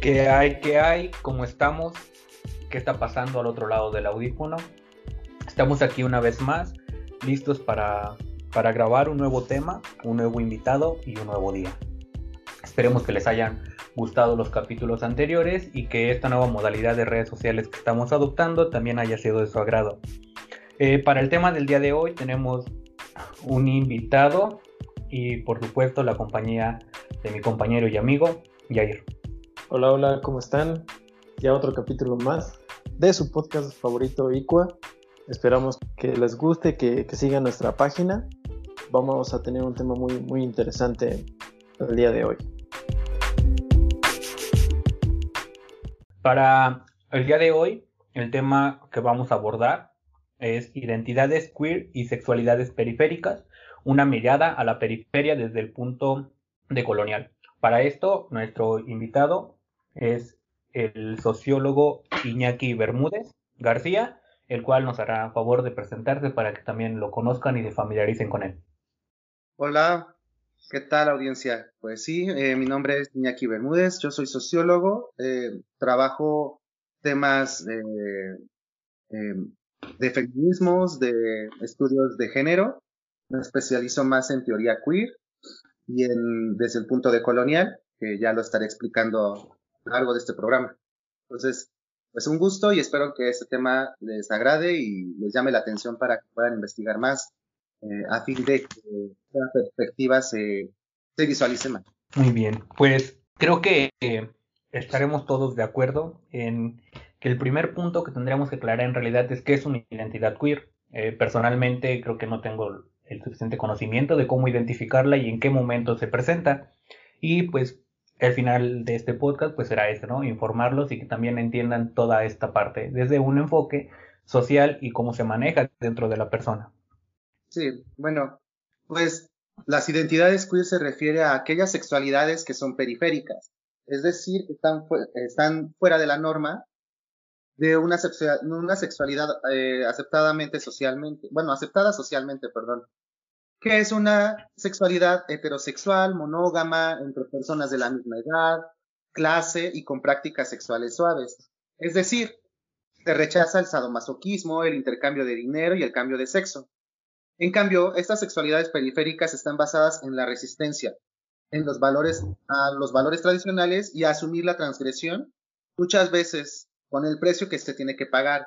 ¿Qué hay? ¿Qué hay? ¿Cómo estamos? ¿Qué está pasando al otro lado del audífono? Estamos aquí una vez más, listos para, para grabar un nuevo tema, un nuevo invitado y un nuevo día. Esperemos que les hayan gustado los capítulos anteriores y que esta nueva modalidad de redes sociales que estamos adoptando también haya sido de su agrado. Eh, para el tema del día de hoy tenemos un invitado y por supuesto la compañía de mi compañero y amigo Jair. Hola, hola, ¿cómo están? Ya otro capítulo más de su podcast favorito Iqua. Esperamos que les guste, que, sigan nuestra página. Vamos a tener un tema muy, muy interesante el día de hoy. Para el día de hoy, el tema que vamos a abordar es identidades queer y sexualidades periféricas, una mirada a la periferia desde el punto de colonial. Para esto, nuestro invitado es el sociólogo Iñaki Bermúdez García, el cual nos hará favor de presentarse para que también lo conozcan y se familiaricen con él. Hola, ¿qué tal audiencia? Pues sí, eh, mi nombre es Iñaki Bermúdez, yo soy sociólogo, eh, trabajo temas de, em, de feminismos, de estudios de género, me especializo más en teoría queer y en, desde el punto de colonial, que ya lo estaré explicando largo de este programa. Entonces, pues un gusto y espero que este tema les agrade y les llame la atención para que puedan investigar más eh, a fin de que esta perspectiva se, se visualice más. Muy bien, pues creo que eh, estaremos todos de acuerdo en que el primer punto que tendríamos que aclarar en realidad es qué es una identidad queer. Eh, personalmente creo que no tengo el suficiente conocimiento de cómo identificarla y en qué momento se presenta. Y pues el final de este podcast pues será este, ¿no? Informarlos y que también entiendan toda esta parte desde un enfoque social y cómo se maneja dentro de la persona. Sí, bueno, pues las identidades queer se refiere a aquellas sexualidades que son periféricas, es decir, que están, están fuera de la norma de una, una sexualidad eh, aceptadamente socialmente, bueno, aceptada socialmente, perdón, que es una sexualidad heterosexual, monógama, entre personas de la misma edad, clase y con prácticas sexuales suaves. Es decir, se rechaza el sadomasoquismo, el intercambio de dinero y el cambio de sexo. En cambio, estas sexualidades periféricas están basadas en la resistencia, en los valores, a los valores tradicionales y a asumir la transgresión, muchas veces con el precio que se tiene que pagar.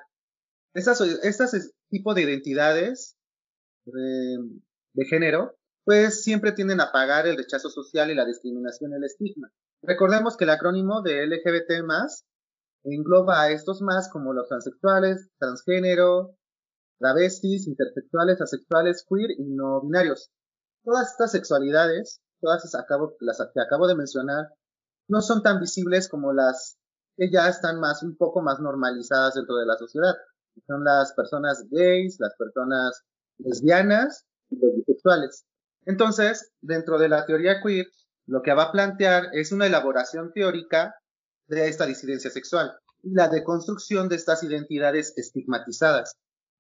Estas, estas tipo de identidades eh, de género, pues siempre tienden a pagar el rechazo social y la discriminación el estigma. Recordemos que el acrónimo de LGBT más engloba a estos más como los transexuales, transgénero, travestis, intersexuales, asexuales, queer y no binarios. Todas estas sexualidades, todas las que acabo de mencionar, no son tan visibles como las que ya están más, un poco más normalizadas dentro de la sociedad. Son las personas gays, las personas lesbianas los bisexuales. Entonces, dentro de la teoría queer, lo que va a plantear es una elaboración teórica de esta disidencia sexual y la deconstrucción de estas identidades estigmatizadas.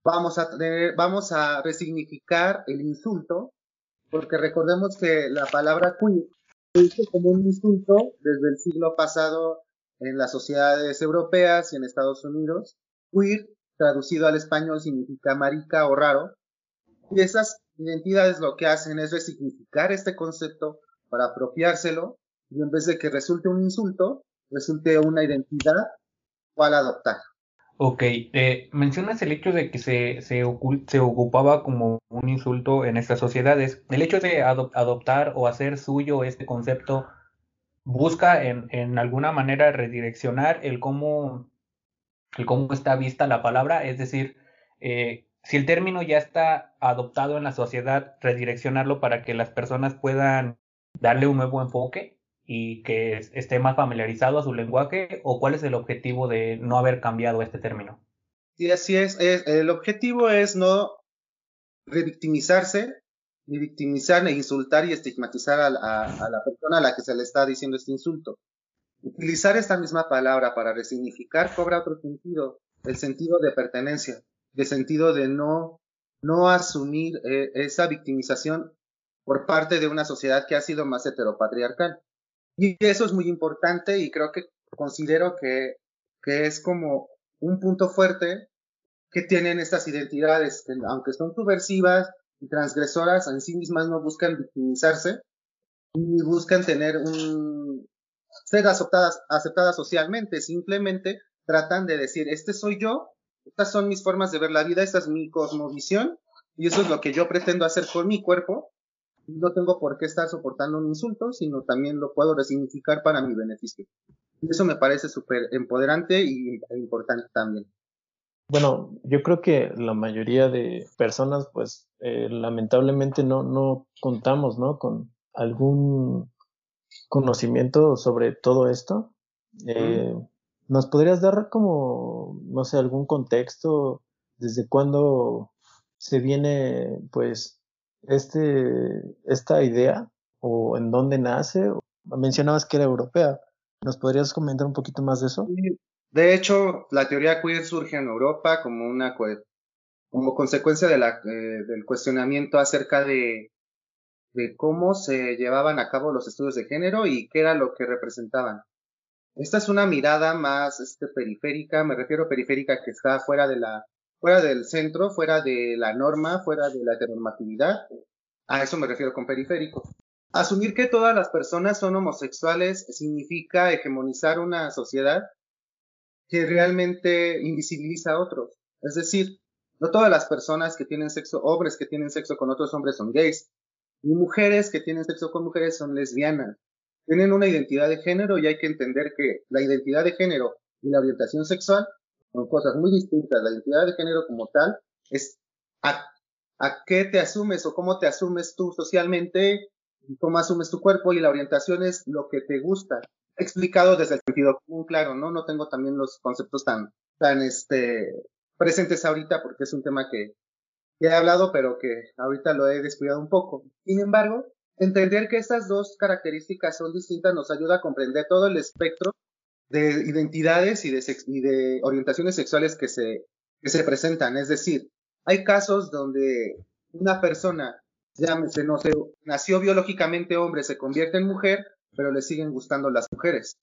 Vamos a, vamos a resignificar el insulto, porque recordemos que la palabra queer se hizo como un insulto desde el siglo pasado en las sociedades europeas y en Estados Unidos. Queer, traducido al español, significa marica o raro. Y esas identidades lo que hacen es resignificar este concepto para apropiárselo y en vez de que resulte un insulto, resulte una identidad cual adoptar. Ok, eh, mencionas el hecho de que se, se, se, ocupaba como un insulto en estas sociedades. El hecho de adoptar o hacer suyo este concepto busca en, en, alguna manera redireccionar el cómo, el cómo está vista la palabra, es decir, eh, si el término ya está adoptado en la sociedad, redireccionarlo para que las personas puedan darle un nuevo enfoque y que esté más familiarizado a su lenguaje o cuál es el objetivo de no haber cambiado este término. Sí, así es. el objetivo es no revictimizarse, ni victimizar, ni insultar y estigmatizar a, a la persona a la que se le está diciendo este insulto. Utilizar esta misma palabra para resignificar cobra otro sentido, el sentido de pertenencia de sentido de no, no asumir eh, esa victimización por parte de una sociedad que ha sido más heteropatriarcal. Y eso es muy importante y creo que considero que, que es como un punto fuerte que tienen estas identidades, que aunque son subversivas y transgresoras, en sí mismas no buscan victimizarse y buscan tener un ser aceptadas, aceptadas socialmente, simplemente tratan de decir, este soy yo, estas son mis formas de ver la vida, esta es mi cosmovisión y eso es lo que yo pretendo hacer con mi cuerpo. No tengo por qué estar soportando un insulto, sino también lo puedo resignificar para mi beneficio. Eso me parece súper empoderante y importante también. Bueno, yo creo que la mayoría de personas, pues, eh, lamentablemente no, no contamos, ¿no? Con algún conocimiento sobre todo esto. Eh, ¿Nos podrías dar como, no sé, algún contexto? ¿Desde cuándo se viene, pues, este, esta idea? ¿O en dónde nace? Mencionabas que era europea. ¿Nos podrías comentar un poquito más de eso? De hecho, la teoría queer surge en Europa como una como consecuencia de la, eh, del cuestionamiento acerca de, de cómo se llevaban a cabo los estudios de género y qué era lo que representaban. Esta es una mirada más este, periférica, me refiero a periférica que está fuera de la, fuera del centro, fuera de la norma, fuera de la heteronormatividad. A eso me refiero con periférico. Asumir que todas las personas son homosexuales significa hegemonizar una sociedad que realmente invisibiliza a otros. Es decir, no todas las personas que tienen sexo, hombres que tienen sexo con otros hombres son gays, ni mujeres que tienen sexo con mujeres son lesbianas. Tienen una identidad de género y hay que entender que la identidad de género y la orientación sexual son cosas muy distintas. La identidad de género como tal es a, qué te asumes o cómo te asumes tú socialmente, cómo asumes tu cuerpo y la orientación es lo que te gusta. Explicado desde el sentido común, claro, ¿no? No tengo también los conceptos tan, tan, este, presentes ahorita porque es un tema que, que he hablado, pero que ahorita lo he descuidado un poco. Sin embargo, entender que estas dos características son distintas nos ayuda a comprender todo el espectro de identidades y de, y de orientaciones sexuales que se, que se presentan. Es decir, hay casos donde una persona llámese, no sé, nació biológicamente hombre, se convierte en mujer, pero le siguen gustando las mujeres.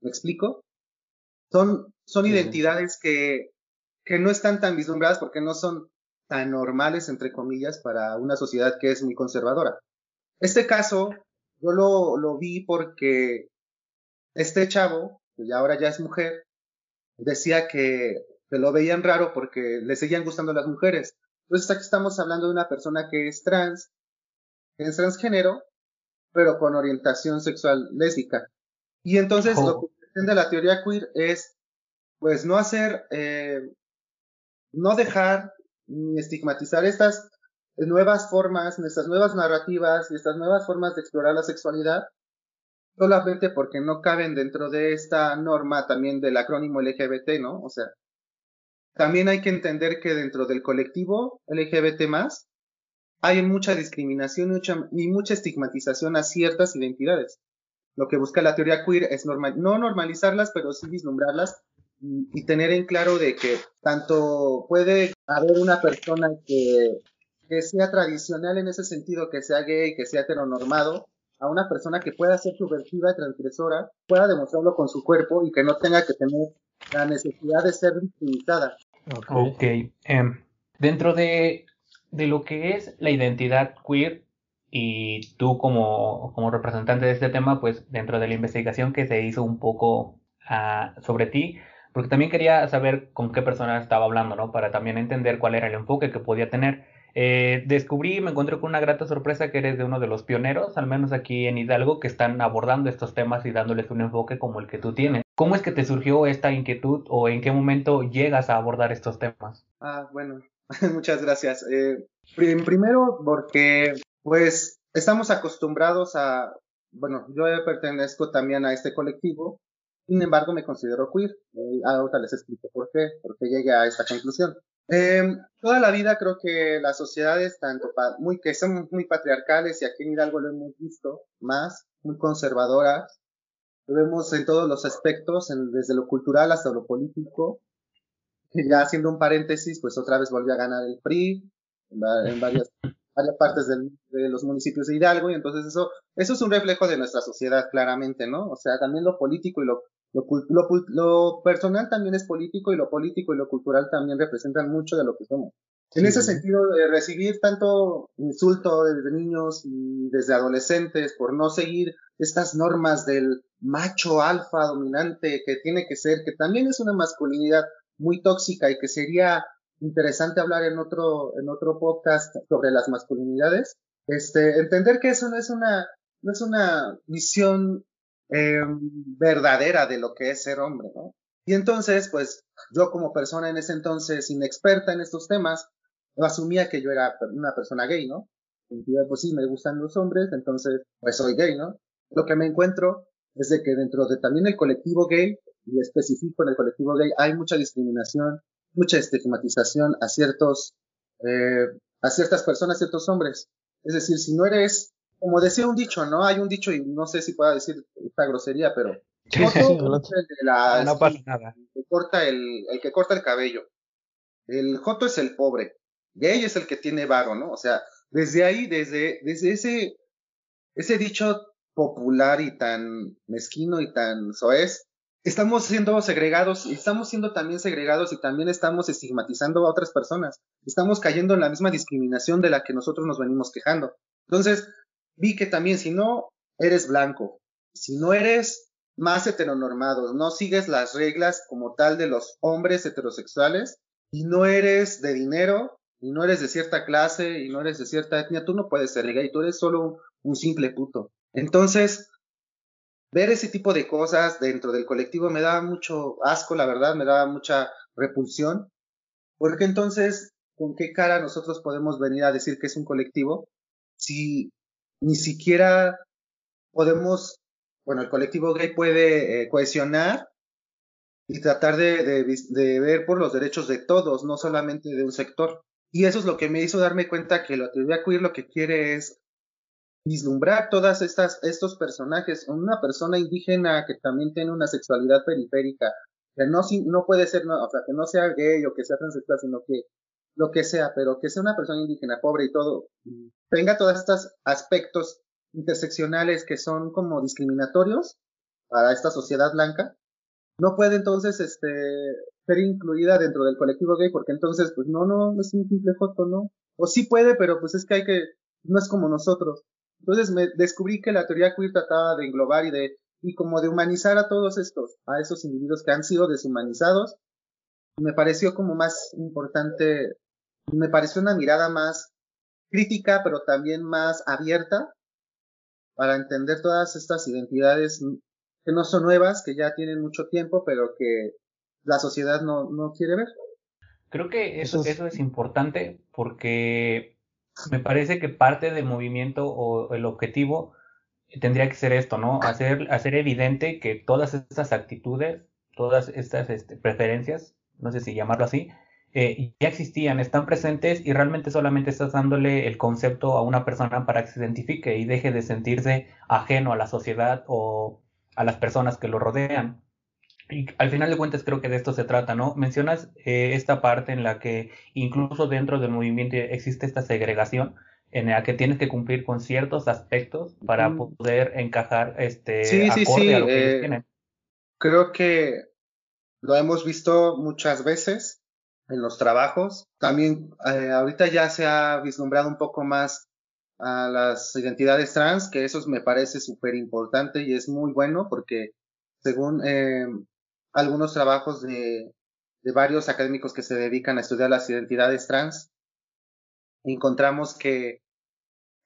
¿Me explico? Son, son identidades que, que no están tan vislumbradas porque no son tan normales, entre comillas, para una sociedad que es muy conservadora. Este caso, yo lo, lo vi porque este chavo, que ya ahora ya es mujer, decía que se lo veían raro porque le seguían gustando las mujeres. Entonces aquí estamos hablando de una persona que es trans, que es transgénero, pero con orientación sexual lésbica. Y entonces lo que pretende la teoría queer es, pues, no hacer, eh, no dejar ni estigmatizar estas nuevas formas, estas nuevas narrativas y estas nuevas formas de explorar la sexualidad, solamente porque no caben dentro de esta norma también del acrónimo LGBT, ¿no? O sea, también hay que entender que dentro del colectivo LGBT más hay mucha discriminación y mucha, estigmatización a ciertas identidades. Lo que busca la teoría queer es normal, no normalizarlas, pero sí vislumbrarlas y, y, tener en claro de que tanto puede haber una persona que, que sea tradicional en ese sentido, que sea gay, que sea heteronormado, a una persona que pueda ser subversiva y transgresora, pueda demostrarlo con su cuerpo y que no tenga que tener la necesidad de ser victimizada. Ok. Em, dentro de, de, lo que es la identidad queer y tú como, como, representante de este tema, pues dentro de la investigación que se hizo un poco uh, sobre ti, porque también quería saber con qué persona estaba hablando, ¿no? Para también entender cuál era el enfoque que podía tener. Eh, descubrí y me encontré con una grata sorpresa que eres de uno de los pioneros, al menos aquí en Hidalgo, que están abordando estos temas y dándoles un enfoque como el que tú tienes. ¿Cómo es que te surgió esta inquietud o en qué momento llegas a abordar estos temas? Ah, bueno, muchas gracias. Eh, primero porque pues estamos acostumbrados a, bueno, yo pertenezco también a este colectivo, sin embargo me considero queer. Eh, ahora les explico por qué, por qué llegué a esta conclusión. Eh, toda la vida creo que las sociedades, tanto muy, que son muy patriarcales, y aquí en Hidalgo lo hemos visto más, muy conservadoras, lo vemos en todos los aspectos, desde lo cultural hasta lo político. Y ya haciendo un paréntesis, pues otra vez volvió a ganar el PRI en, varias, varias partes de los municipios de Hidalgo, y entonces eso, eso es un reflejo de nuestra sociedad, claramente, ¿no? O sea, también lo político y lo, Lo, personal también es político y lo político y lo cultural también representan mucho de lo que somos. En ese sentido, recibir tanto insulto desde niños y desde adolescentes por no seguir estas normas del macho alfa dominante que tiene que ser, que también es una masculinidad muy tóxica y que sería interesante hablar en otro, en otro podcast sobre las masculinidades. Este, entender que eso no es una, no es una visión eh, verdadera de lo que es ser hombre, ¿no? Y entonces, pues, yo como persona en ese entonces inexperta en estos temas, asumía que yo era una persona gay, ¿no? Pues sí, me gustan los hombres, entonces, pues soy gay, ¿no? Lo que me encuentro es de que dentro de también el colectivo gay, y específico en el colectivo gay, hay mucha discriminación, mucha estigmatización a ciertos, eh, a ciertas personas, ciertos hombres. Es decir, si no eres, como decía un dicho, ¿no? Hay un dicho y no sé si pueda decir esta grosería, pero no, pasa nada. El que corta el, el que corta el cabello. El joto es el pobre. Gay es el que tiene varo, ¿no? O sea, desde ahí, desde, desde ese, ese dicho popular y tan mezquino y tan soez, estamos siendo segregados y estamos siendo también segregados y también estamos estigmatizando a otras personas. Estamos cayendo en la misma discriminación de la que nosotros nos venimos quejando. Entonces, vi que también si no eres blanco, si no eres más heteronormado, no sigues las reglas como tal de los hombres heterosexuales y no eres de dinero y no eres de cierta clase y no eres de cierta etnia, tú no puedes ser gay, tú eres solo un simple puto. Entonces, ver ese tipo de cosas dentro del colectivo me da mucho asco, la verdad, me da mucha repulsión, porque entonces, ¿con qué cara nosotros podemos venir a decir que es un colectivo si ni siquiera podemos, bueno, el colectivo gay puede eh, cohesionar y tratar de, ver por los derechos de todos, no solamente de un sector. Y eso es lo que me hizo darme cuenta que la teoría queer lo que quiere es vislumbrar todas estas estos personajes. Una persona indígena que también tiene una sexualidad periférica, que no, no puede ser, o sea, que no sea gay o que sea transexual, sino que lo que sea, pero que sea una persona indígena pobre y todo, tenga todos estos aspectos interseccionales que son como discriminatorios para esta sociedad blanca, no puede entonces este ser incluida dentro del colectivo gay porque entonces pues no no es un simple foto no o sí puede pero pues es que hay que no es como nosotros. Entonces me descubrí que la teoría queer trataba de englobar y de y como de humanizar a todos estos a esos individuos que han sido deshumanizados me pareció como más importante me pareció una mirada más crítica pero también más abierta para entender todas estas identidades que no son nuevas, que ya tienen mucho tiempo, pero que la sociedad no, no quiere ver. Creo que eso, eso es importante porque me parece que parte del movimiento o el objetivo tendría que ser esto, ¿no? Hacer, hacer evidente que todas estas actitudes, todas estas este, preferencias, no sé si llamarlo así, eh, ya existían, están presentes y realmente solamente estás dándole el concepto a una persona para que se identifique y deje de sentirse ajeno a la sociedad o a las personas que lo rodean. Y al final de cuentas creo que de esto se trata, ¿no? Mencionas eh, esta parte en la que incluso dentro del movimiento existe esta segregación en la que tienes que cumplir con ciertos aspectos para poder encajar este sí, sí, sí. a lo que ellos eh, tienen. Creo que lo hemos visto muchas veces en los trabajos. También eh, ahorita ya se ha vislumbrado un poco más a las identidades trans, que eso me parece súper importante y es muy bueno porque según eh, algunos trabajos de, de varios académicos que se dedican a estudiar las identidades trans, encontramos que,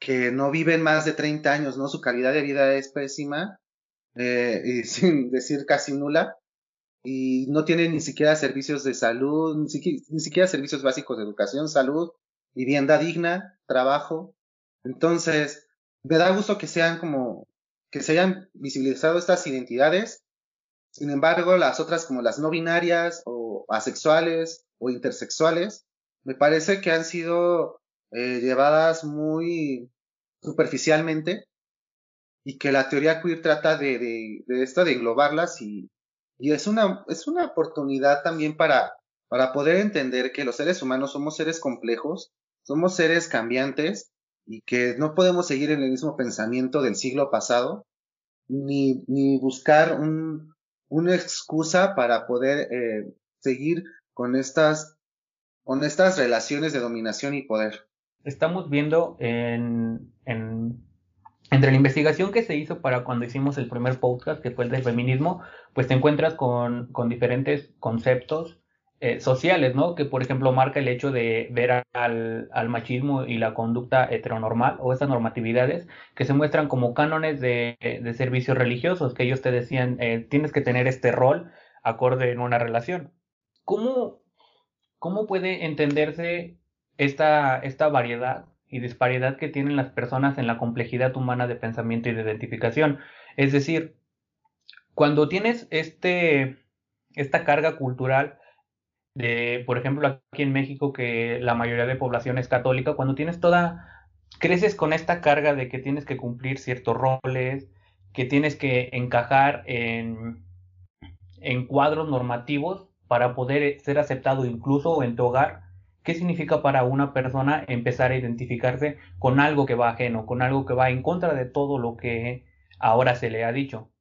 que no viven más de 30 años, ¿no? Su calidad de vida es pésima, eh, y sin decir casi nula, y no tienen ni siquiera servicios de salud, ni siquiera, servicios básicos de educación, salud, vivienda digna, trabajo. Entonces, me da gusto que sean como, que se hayan visibilizado estas identidades. Sin embargo, las otras como las no binarias o asexuales o intersexuales, me parece que han sido eh, llevadas muy superficialmente y que la teoría queer trata de, de, de esto, de englobarlas y, y es una, es una oportunidad también para, para poder entender que los seres humanos somos seres complejos, somos seres cambiantes y que no podemos seguir en el mismo pensamiento del siglo pasado, ni, ni buscar un, una excusa para poder eh, seguir con estas, con estas relaciones de dominación y poder. Estamos viendo en, en, entre la investigación que se hizo para cuando hicimos el primer podcast, que fue el del feminismo, pues te encuentras con, diferentes conceptos eh, sociales, ¿no? Que por ejemplo marca el hecho de ver al, machismo y la conducta heteronormal o esas normatividades que se muestran como cánones de, de servicios religiosos, que ellos te decían, eh, tienes que tener este rol acorde en una relación. ¿Cómo, cómo puede entenderse esta, esta variedad y disparidad que tienen las personas en la complejidad humana de pensamiento y de identificación? Es decir, cuando tienes este, esta carga cultural, de, por ejemplo, aquí en México, que la mayoría de población es católica, cuando tienes toda, creces con esta carga de que tienes que cumplir ciertos roles, que tienes que encajar en, en cuadros normativos para poder ser aceptado incluso en tu hogar, ¿qué significa para una persona empezar a identificarse con algo que va ajeno, con algo que va en contra de todo lo que ahora se le ha dicho?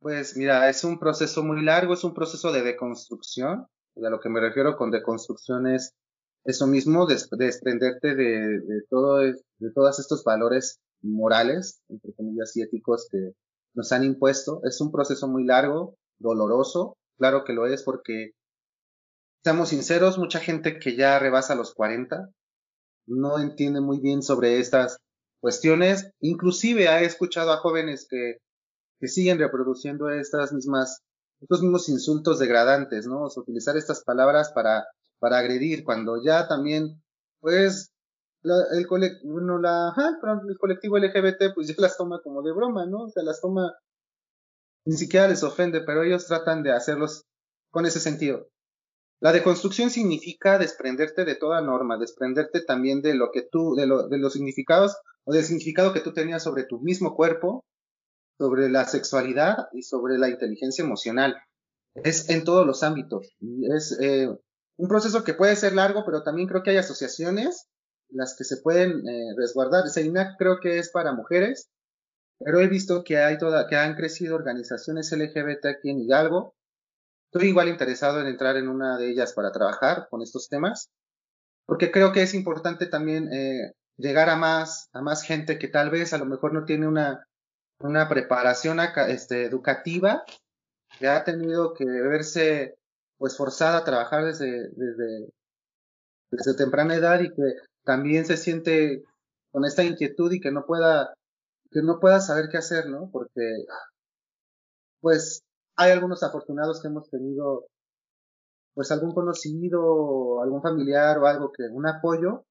Pues mira, es un proceso muy largo, es un proceso de deconstrucción a lo que me refiero con deconstrucción es eso mismo, desprenderte de, de, todo, de todos estos valores morales, entre comillas, y éticos que nos han impuesto. Es un proceso muy largo, doloroso, claro que lo es porque, seamos sinceros, mucha gente que ya rebasa los 40 no entiende muy bien sobre estas cuestiones. Inclusive ha escuchado a jóvenes que, que siguen reproduciendo estas mismas estos mismos insultos degradantes, ¿no? O sea, utilizar estas palabras para, para agredir, cuando ya también, pues, el, colectivo, la, el colectivo LGBT, pues ya las toma como de broma, ¿no? O sea, las toma, ni siquiera les ofende, pero ellos tratan de hacerlos con ese sentido. La deconstrucción significa desprenderte de toda norma, desprenderte también de lo que tú, de, lo, de los significados o del significado que tú tenías sobre tu mismo cuerpo, sobre la sexualidad y sobre la inteligencia emocional. Es en todos los ámbitos. Es eh, un proceso que puede ser largo, pero también creo que hay asociaciones las que se pueden eh, resguardar. INAC creo que es para mujeres, pero he visto que hay toda, que han crecido organizaciones LGBT aquí en Hidalgo. Estoy igual interesado en entrar en una de ellas para trabajar con estos temas, porque creo que es importante también eh, llegar a más, a más gente que tal vez a lo mejor no tiene una una preparación este, educativa que ha tenido que verse pues forzada a trabajar desde, desde, desde temprana edad y que también se siente con esta inquietud y que no pueda que no pueda saber qué hacer, ¿no? Porque pues hay algunos afortunados que hemos tenido pues algún conocido, algún familiar o algo que un apoyo,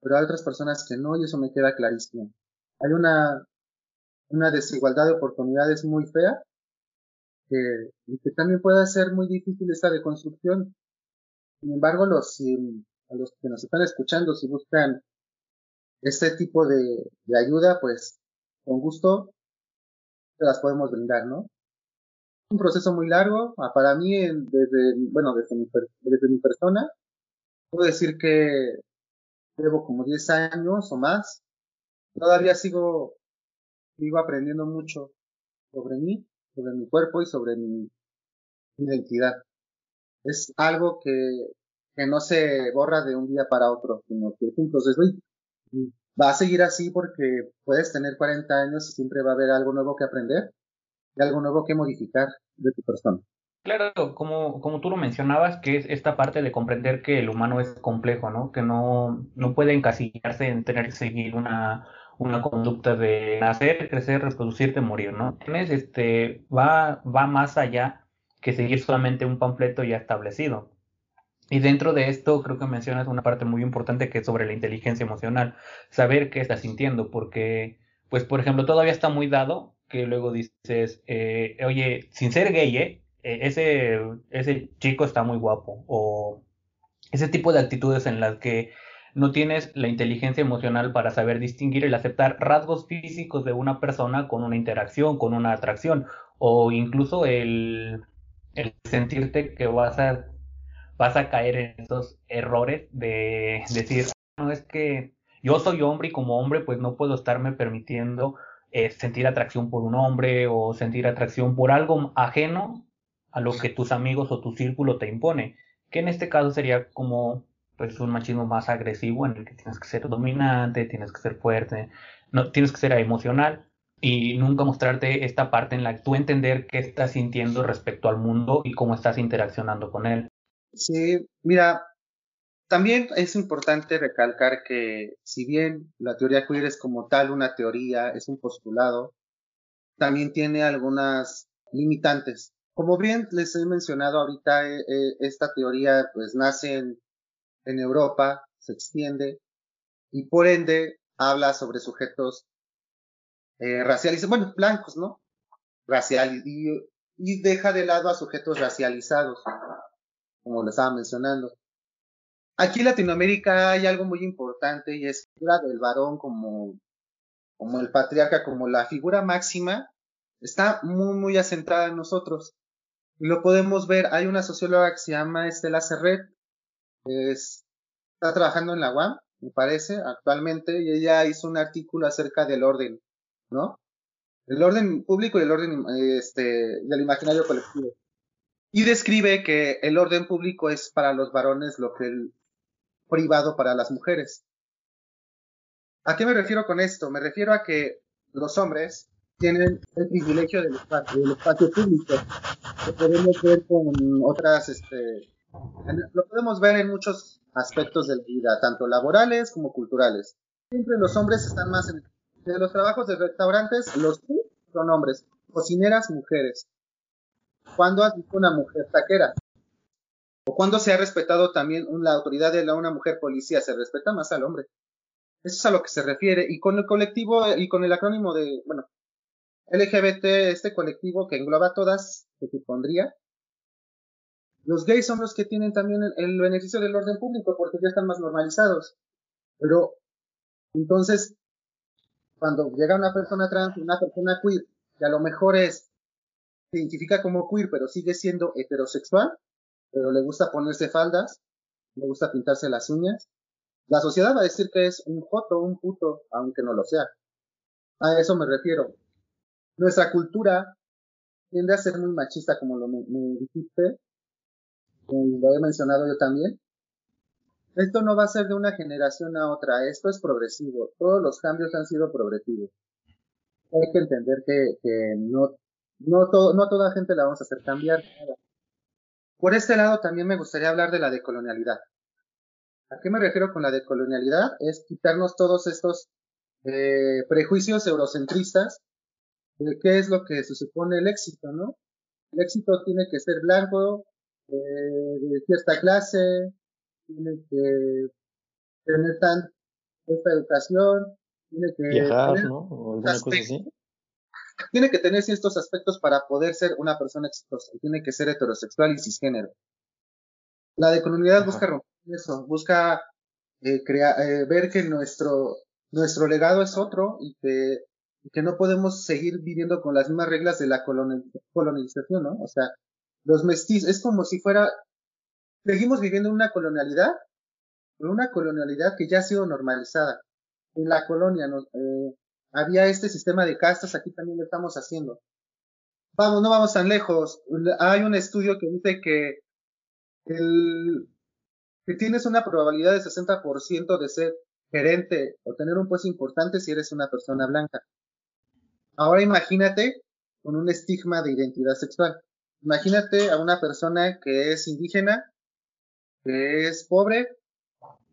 pero hay otras personas que no y eso me queda clarísimo. Hay una una desigualdad de oportunidades muy fea que, y que también puede ser muy difícil esta deconstrucción. Sin embargo, los, a los que nos están escuchando, si buscan este tipo de, de ayuda, pues con gusto se las podemos brindar, ¿no? Un proceso muy largo, ah, para mí, desde, bueno, desde mi, desde mi persona, puedo decir que llevo como 10 años o más. Todavía sigo sigo aprendiendo mucho sobre mí, sobre mi cuerpo y sobre mi identidad. Es algo que, que no se borra de un día para otro, sino que entonces va a seguir así porque puedes tener 40 años y siempre va a haber algo nuevo que aprender y algo nuevo que modificar de tu persona. Claro, como, como tú lo mencionabas, que es esta parte de comprender que el humano es complejo, ¿no? Que no, no puede encasillarse en tener que seguir una, una conducta de nacer, crecer, reproducirte, morir, ¿no? Tienes, este, va, va más allá que seguir solamente un panfleto ya establecido. Y dentro de esto creo que mencionas una parte muy importante que es sobre la inteligencia emocional, saber qué estás sintiendo, porque, pues, por ejemplo, todavía está muy dado que luego dices, eh, oye, sin ser gay, ¿eh? eh ese, ese chico está muy guapo, o ese tipo de actitudes en las que no tienes la inteligencia emocional para saber distinguir el aceptar rasgos físicos de una persona con una interacción, con una atracción, o incluso el, el sentirte que vas a, vas a caer en esos errores de decir, no es que yo soy hombre y como hombre pues no puedo estarme permitiendo eh, sentir atracción por un hombre o sentir atracción por algo ajeno a lo que tus amigos o tu círculo te impone, que en este caso sería como pues un machismo más agresivo en el que tienes que ser dominante, tienes que ser fuerte, no tienes que ser emocional y nunca mostrarte esta parte en la que tú entender qué estás sintiendo respecto al mundo y cómo estás interaccionando con él. Sí, mira, también es importante recalcar que si bien la teoría queer es como tal una teoría, es un postulado, también tiene algunas limitantes. Como bien les he mencionado ahorita, eh, eh, esta teoría pues nace en, Europa, se extiende y por ende habla sobre sujetos eh, racializados, bueno, blancos, ¿no? Racial y, y deja de lado a sujetos racializados, como lo estaba mencionando. Aquí en Latinoamérica hay algo muy importante y es la del varón como, como el patriarca, como la figura máxima, está muy, muy asentada en nosotros. Y lo podemos ver, hay una socióloga que se llama Estela Serret, es, está trabajando en la UAM, me parece, actualmente, y ella hizo un artículo acerca del orden, ¿no? El orden público y el orden este, del imaginario colectivo. Y describe que el orden público es para los varones lo que el privado para las mujeres. ¿A qué me refiero con esto? Me refiero a que los hombres tienen el privilegio del espacio, del espacio público. Lo podemos ver con otras, este, podemos ver en muchos aspectos de la vida, tanto laborales como culturales. Siempre los hombres están más en de los trabajos de restaurantes, los son hombres, cocineras, mujeres. ¿Cuándo has visto una mujer taquera? ¿O cuándo se ha respetado también la autoridad de una mujer policía? Se respeta más al hombre. Eso es a lo que se refiere. Y con el colectivo y con el acrónimo de, bueno, LGBT, este colectivo que engloba todas, que supondría, los gays son los que tienen también el, beneficio del orden público porque ya están más normalizados. Pero, entonces, cuando llega una persona trans, una persona queer, que a lo mejor es, se identifica como queer, pero sigue siendo heterosexual, pero le gusta ponerse faldas, le gusta pintarse las uñas, la sociedad va a decir que es un joto, un puto, aunque no lo sea. A eso me refiero. Nuestra cultura tiende a ser muy machista, como lo me, dijiste, y lo he mencionado yo también. Esto no va a ser de una generación a otra, esto es progresivo, todos los cambios han sido progresivos. Hay que entender que, no, no toda gente la vamos a hacer cambiar. Por este lado también me gustaría hablar de la decolonialidad. ¿A qué me refiero con la decolonialidad? Es quitarnos todos estos eh, prejuicios eurocentristas de qué es lo que se supone el éxito, ¿no? El éxito tiene que ser blanco, eh, de cierta clase, tiene que tener tan esta educación, tiene que viajar, ¿no? O alguna cosa así. Tiene que tener ciertos aspectos para poder ser una persona exitosa. Tiene que ser heterosexual y cisgénero. La decolonialidad busca romper eso, busca eh, eh, ver que nuestro, nuestro legado es otro y que, que no podemos seguir viviendo con las mismas reglas de la colonización, ¿no? O sea, los mestizos, es como si fuera, seguimos viviendo una colonialidad, una colonialidad que ya ha sido normalizada. En la colonia eh, había este sistema de castas, aquí también lo estamos haciendo. Vamos, no vamos tan lejos. Hay un estudio que dice que tienes una probabilidad de 60% de ser gerente o tener un puesto importante si eres una persona blanca. Ahora imagínate con un estigma de identidad sexual. Imagínate a una persona que es indígena, que es pobre,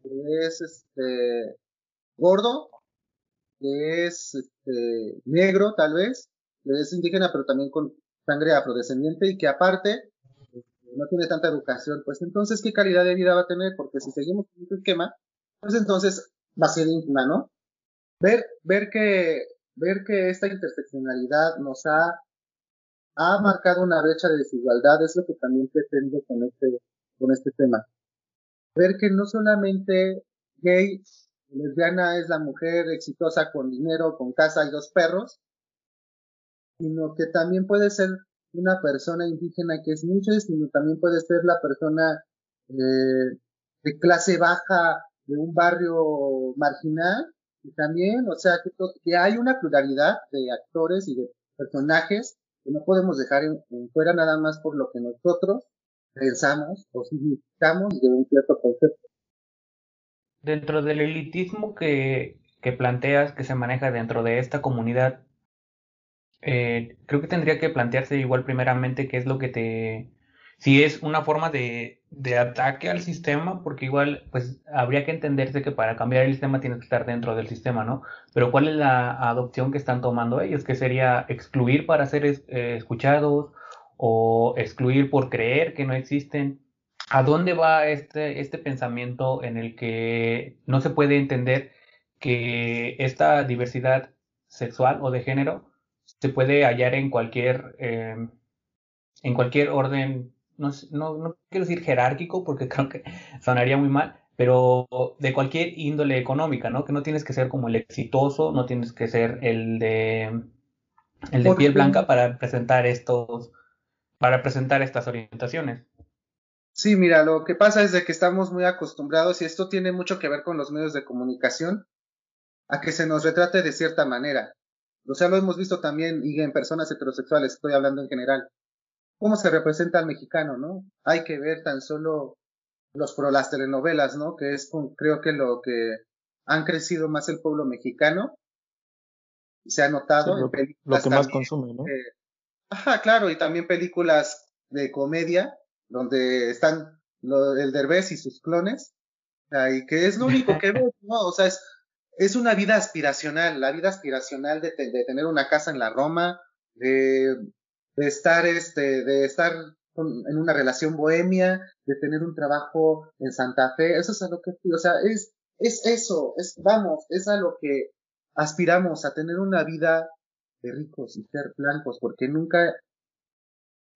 que es este gordo, que es este, negro tal vez, que es indígena pero también con sangre afrodescendiente y que aparte no tiene tanta educación, pues entonces, ¿qué calidad de vida va a tener? Porque si seguimos con este esquema, pues entonces va a ser íntima, ¿no? Ver, ver que, ver que esta interseccionalidad nos ha, ha marcado una brecha de desigualdad, es lo que también pretendo con este, con este tema. Ver que no solamente gay, lesbiana es la mujer exitosa con dinero, con casa y dos perros, sino que también puede ser una persona indígena que es mucho, sino también puede ser la persona eh, de clase baja de un barrio marginal Y también, o sea, que, hay una pluralidad de actores y de personajes que no podemos dejar en, fuera nada más por lo que nosotros pensamos o significamos de un cierto concepto. Dentro del elitismo que, que planteas, que se maneja dentro de esta comunidad, eh, creo que tendría que plantearse igual primeramente qué es lo que te... Si es una forma de, de ataque al sistema, porque igual pues habría que entenderse que para cambiar el sistema tienes que estar dentro del sistema, ¿no? Pero ¿cuál es la adopción que están tomando ellos? ¿Que sería excluir para ser eh, escuchados o excluir por creer que no existen? ¿A dónde va este, este pensamiento en el que no se puede entender que esta diversidad sexual o de género se puede hallar en cualquier, eh, en cualquier orden, no, no, no quiero decir jerárquico porque creo que sonaría muy mal, pero de cualquier índole económica, ¿no? Que no tienes que ser como el exitoso, no tienes que ser el de el de piel blanca para presentar estos para presentar estas orientaciones. Sí, mira, lo que pasa es de que estamos muy acostumbrados y esto tiene mucho que ver con los medios de comunicación a que se nos retrate de cierta manera. O sea, lo hemos visto también y en personas heterosexuales, estoy hablando en general. ¿Cómo se representa al mexicano, no? Hay que ver tan solo los pro las telenovelas, ¿no? Que es creo que lo que han crecido más el pueblo mexicano. Se ha notado lo, en películas. Lo que más consume, ¿no? ajá, claro, y también películas de comedia, donde están el Derbez y sus clones. Y que es lo único que veo, ¿no? O sea, es es una vida aspiracional, la vida aspiracional de, tener una casa en la Roma, de, estar, este, de estar en una relación bohemia, de tener un trabajo en Santa Fe, eso es a lo que, o sea, es, es eso, es, vamos, es a lo que aspiramos, a tener una vida de ricos y ser blancos, porque nunca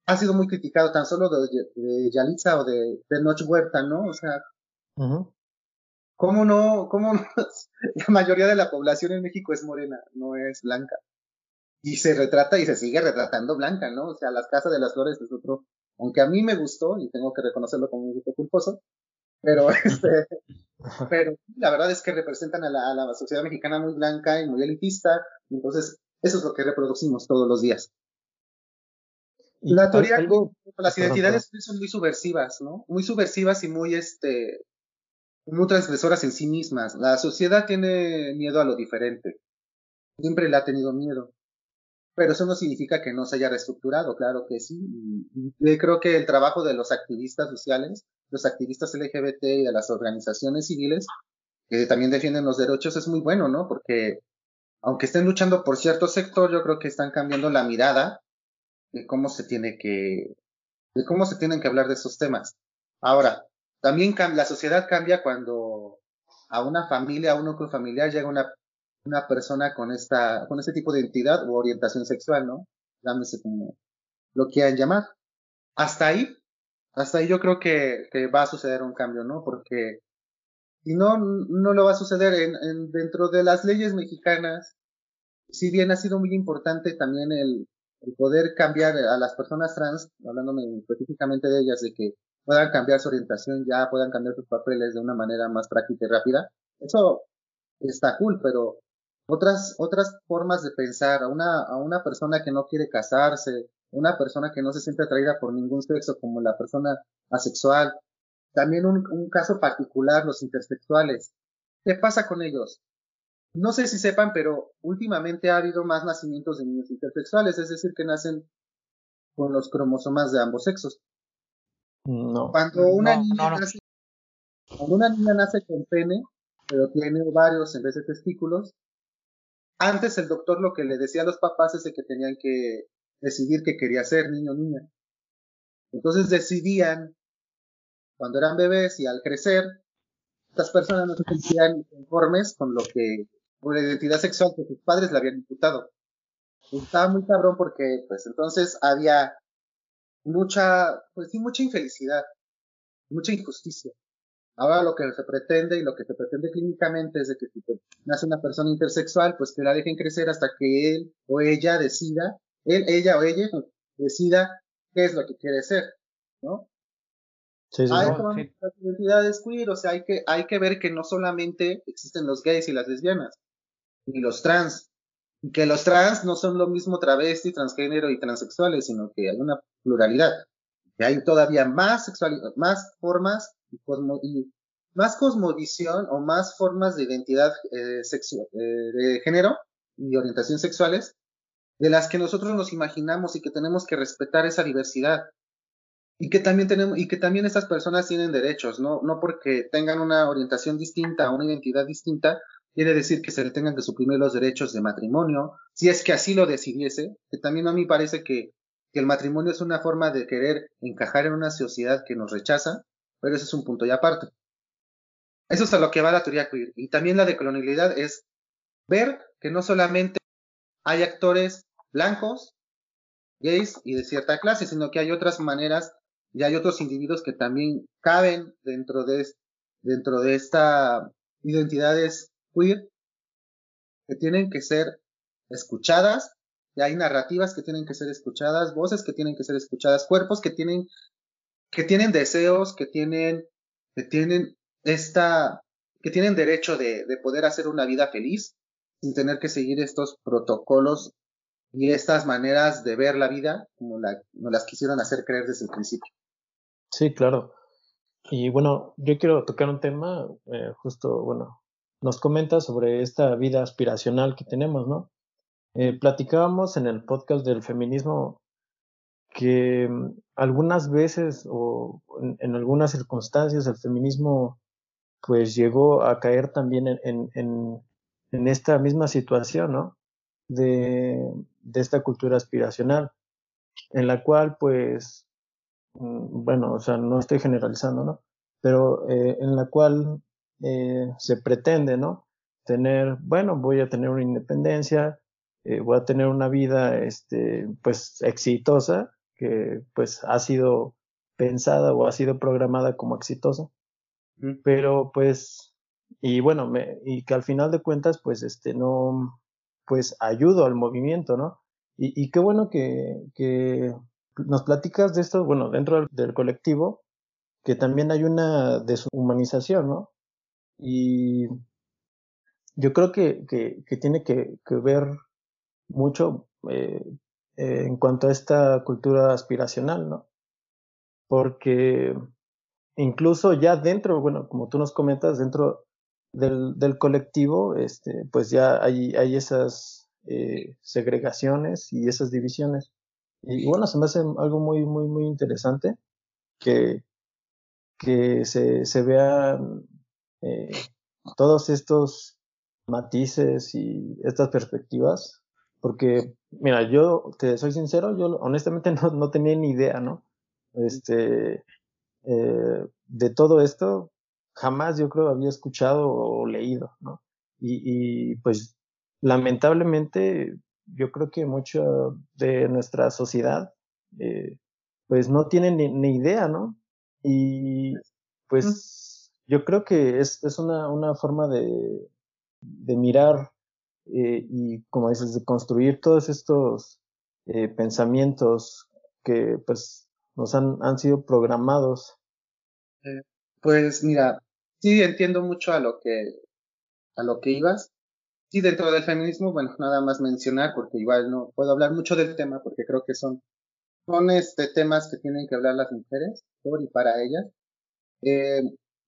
ha sido muy criticado tan solo de, de Yalitza o de, de Noche Huerta, ¿no? O sea, ¿Cómo no? ¿Cómo no? La mayoría de la población en México es morena, no es blanca. Y se retrata y se sigue retratando blanca, ¿no? O sea, Las Casas de las Flores es otro, aunque a mí me gustó, y tengo que reconocerlo como un gusto culposo, pero este, pero la verdad es que representan a la, a la sociedad mexicana muy blanca y muy elitista, entonces eso es lo que reproducimos todos los días. La teoría, las identidades son muy subversivas, ¿no? Muy subversivas y muy, este, muy transgresoras en sí mismas. La sociedad tiene miedo a lo diferente. Siempre le ha tenido miedo. Pero eso no significa que no se haya reestructurado, claro que sí. Y creo que el trabajo de los activistas sociales, los activistas LGBT y de las organizaciones civiles, que también defienden los derechos, es muy bueno, ¿no? Porque aunque estén luchando por cierto sector, yo creo que están cambiando la mirada de cómo se tiene que, de cómo se tienen que hablar de esos temas. Ahora, también la sociedad cambia cuando a una familia, a un núcleo familiar llega una, una persona con esta, con este tipo de identidad o orientación sexual, ¿no? Llámese como lo quieran llamar. Hasta ahí, hasta ahí yo creo que, que va a suceder un cambio, ¿no? Porque si no, no lo va a suceder en, en, dentro de las leyes mexicanas. Si bien ha sido muy importante también el, el poder cambiar a las personas trans, hablándome específicamente de ellas, de que puedan cambiar su orientación ya, puedan cambiar sus papeles de una manera más práctica y rápida. Eso está cool, pero otras, otras formas de pensar a una, a una persona que no quiere casarse, una persona que no se siente atraída por ningún sexo como la persona asexual, también un, un caso particular, los intersexuales. ¿Qué pasa con ellos? No sé si sepan, pero últimamente ha habido más nacimientos de niños intersexuales, es decir, que nacen con los cromosomas de ambos sexos. No. Cuando una, niña Nace, cuando una niña nace con pene, pero tiene ovarios en vez de testículos, antes el doctor lo que le decía a los papás es que tenían que decidir qué quería ser, niño o niña. Entonces decidían, cuando eran bebés y al crecer, estas personas no se sentían conformes con lo que, con la identidad sexual que sus padres le habían imputado. Estaba muy cabrón porque, pues entonces había mucha, pues sí, mucha infelicidad, mucha injusticia. Ahora lo que se pretende y lo que se pretende clínicamente es de que si nace una persona intersexual, pues que la dejen crecer hasta que él o ella decida, él, ella o ella decida qué es lo que quiere ser, ¿no? Sí, sí, hay sí. las identidades queer, o sea, hay que, hay que ver que no solamente existen los gays y las lesbianas, y los trans. Y que los trans no son lo mismo travesti, transgénero y transexuales, sino que hay una pluralidad. Que hay todavía más sexualidad, más formas y, más cosmovisión o más formas de identidad eh, eh, de género y orientación sexuales de las que nosotros nos imaginamos y que tenemos que respetar esa diversidad y que también tenemos y que también esas personas tienen derechos, no no porque tengan una orientación distinta, una identidad distinta, quiere decir que se le tengan que suprimir los derechos de matrimonio, si es que así lo decidiese, que también a mí parece que, que el matrimonio es una forma de querer encajar en una sociedad que nos rechaza, pero ese es un punto y aparte. Eso es a lo que va la teoría queer. Y también la decolonialidad es ver que no solamente hay actores blancos, gays y de cierta clase, sino que hay otras maneras y hay otros individuos que también caben dentro de, dentro de esta identidades queer que tienen que ser escuchadas y hay narrativas que tienen que ser escuchadas, voces que tienen que ser escuchadas, cuerpos que tienen que tienen deseos, que tienen que tienen esta que tienen derecho de, de poder hacer una vida feliz sin tener que seguir estos protocolos y estas maneras de ver la vida como la, las quisieron hacer creer desde el principio. Sí, claro. Y bueno, yo quiero tocar un tema, eh, justo, bueno, nos comenta sobre esta vida aspiracional que tenemos, ¿no? Eh, platicábamos en el podcast del feminismo que mm, algunas veces o en, algunas circunstancias el feminismo pues llegó a caer también en, esta misma situación, ¿no? De, de, esta cultura aspiracional, en la cual, pues, mm, bueno, o sea, no estoy generalizando, ¿no? Pero eh, en la cual eh, se pretende, ¿no? Tener, bueno, voy a tener una independencia, eh, voy a tener una vida, este, pues, exitosa, que, pues, ha sido pensada o ha sido programada como exitosa, pero, pues, y bueno, me, y que al final de cuentas, pues, este, no, pues, ayudo al movimiento, ¿no? Y, y qué bueno que, que nos platicas de esto, bueno, dentro del, colectivo, que también hay una deshumanización, ¿no? Y yo creo que, que, tiene que, ver mucho eh, en cuanto a esta cultura aspiracional, ¿no? Porque incluso ya dentro, bueno, como tú nos comentas, dentro del, del colectivo, este, pues ya hay, hay esas eh, segregaciones y esas divisiones. Y bueno, se me hace algo muy, muy, muy interesante que, que se, se vean eh, todos estos matices y estas perspectivas, porque, mira, yo te soy sincero, yo honestamente no, no tenía ni idea, ¿no? Este, eh, de todo esto, jamás yo creo había escuchado o leído, ¿no? Y, y pues lamentablemente yo creo que mucha de nuestra sociedad eh, pues no tienen ni, ni, idea, ¿no? Y pues yo creo que es, es una, una forma de, de mirar eh, y como dices, de construir todos estos eh, pensamientos que pues nos han, han sido programados. Eh, pues mira, sí entiendo mucho a lo que a lo que ibas. Sí, dentro del feminismo, bueno, nada más mencionar, porque igual no puedo hablar mucho del tema, porque creo que son, son este, temas que tienen que hablar las mujeres, por y para ellas. Eh,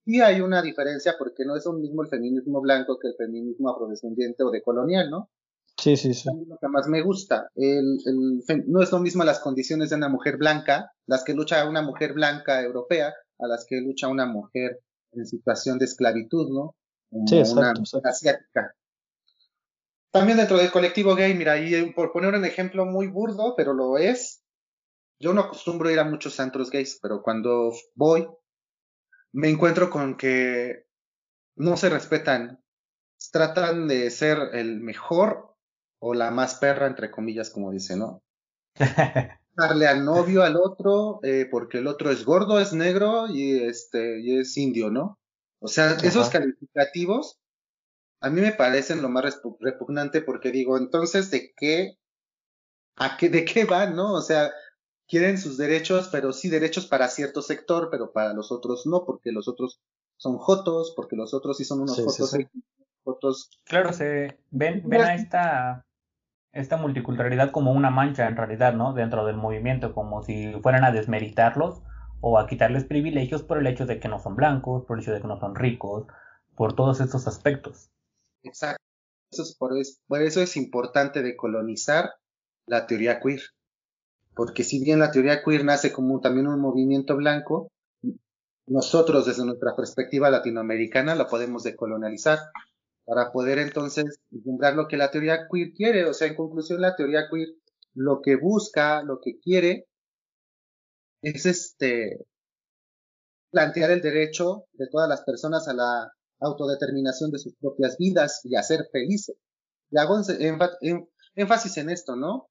y hay una diferencia, porque no es lo mismo el feminismo blanco que el feminismo afrodescendiente o decolonial, ¿no? Sí, sí, sí. Lo que más me gusta, el, el, no es lo mismo las condiciones de una mujer blanca, las que lucha una mujer blanca europea, a las que lucha una mujer en situación de esclavitud, ¿no? Como sí, exacto, una exacto. asiática. También dentro del colectivo gay, mira, y por poner un ejemplo muy burdo, pero lo es, yo no acostumbro ir a muchos antros gays, pero cuando voy, me encuentro con que no se respetan, tratan de ser el mejor o la más perra, entre comillas, como dice, ¿no? darle al novio al otro eh, porque el otro es gordo, es negro y este y es indio, ¿no? O sea, Ajá. esos calificativos a mí me parecen lo más repugnante porque digo, entonces de qué a qué de qué van, ¿no? O sea, quieren sus derechos, pero sí derechos para cierto sector, pero para los otros no, porque los otros son jotos, porque los otros sí son unos Sí, sí, jotos sí. Claro, se ven, ven a esta, esta multiculturalidad como una mancha en realidad, ¿no? Dentro del movimiento, como si fueran a desmeritarlos o a quitarles privilegios por el hecho de que no son blancos, por el hecho de que no son ricos, por todos estos aspectos. Exacto. Eso es por, eso, por eso es importante decolonizar la teoría queer. Porque si bien la teoría queer nace como también un movimiento blanco, nosotros desde nuestra perspectiva latinoamericana la podemos decolonializar para poder entonces vislumbrar lo que la teoría queer quiere. O sea, en conclusión, la teoría queer lo que busca, lo que quiere, es este plantear el derecho de todas las personas a la autodeterminación de sus propias vidas y a ser felices. Y hago énfasis en esto, ¿no?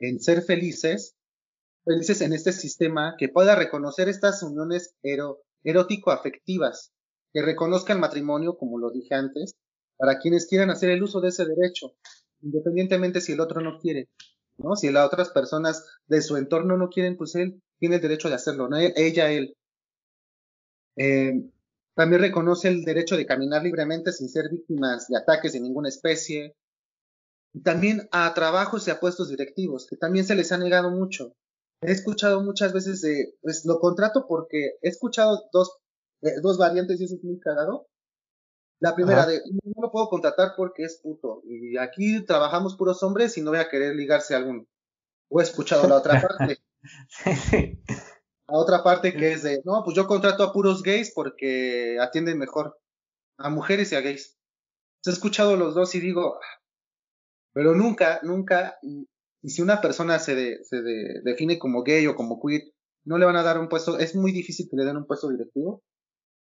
En ser felices, felices en este sistema que pueda reconocer estas uniones erótico-afectivas, que reconozca el matrimonio, como lo dije antes, para quienes quieran hacer el uso de ese derecho, independientemente si el otro no quiere, ¿no? Si las otras personas de su entorno no quieren, pues él tiene el derecho de hacerlo, ¿no? Ella, él. Eh, también reconoce el derecho de caminar libremente sin ser víctimas de ataques de ninguna especie. Y también a trabajos y a puestos directivos, que también se les ha negado mucho. He escuchado muchas veces de, pues lo contrato porque he escuchado dos, eh, dos variantes y eso es muy cagado. La primera de, no lo puedo contratar porque es puto. Y aquí trabajamos puros hombres y no voy a querer ligarse a alguno. O he escuchado la otra parte. A otra parte que es de, no, pues yo contrato a puros gays porque atienden mejor a mujeres y a gays. He escuchado los dos y digo, pero nunca, nunca, y, si una persona se, se define como gay o como queer, no le van a dar un puesto, es muy difícil que le den un puesto directivo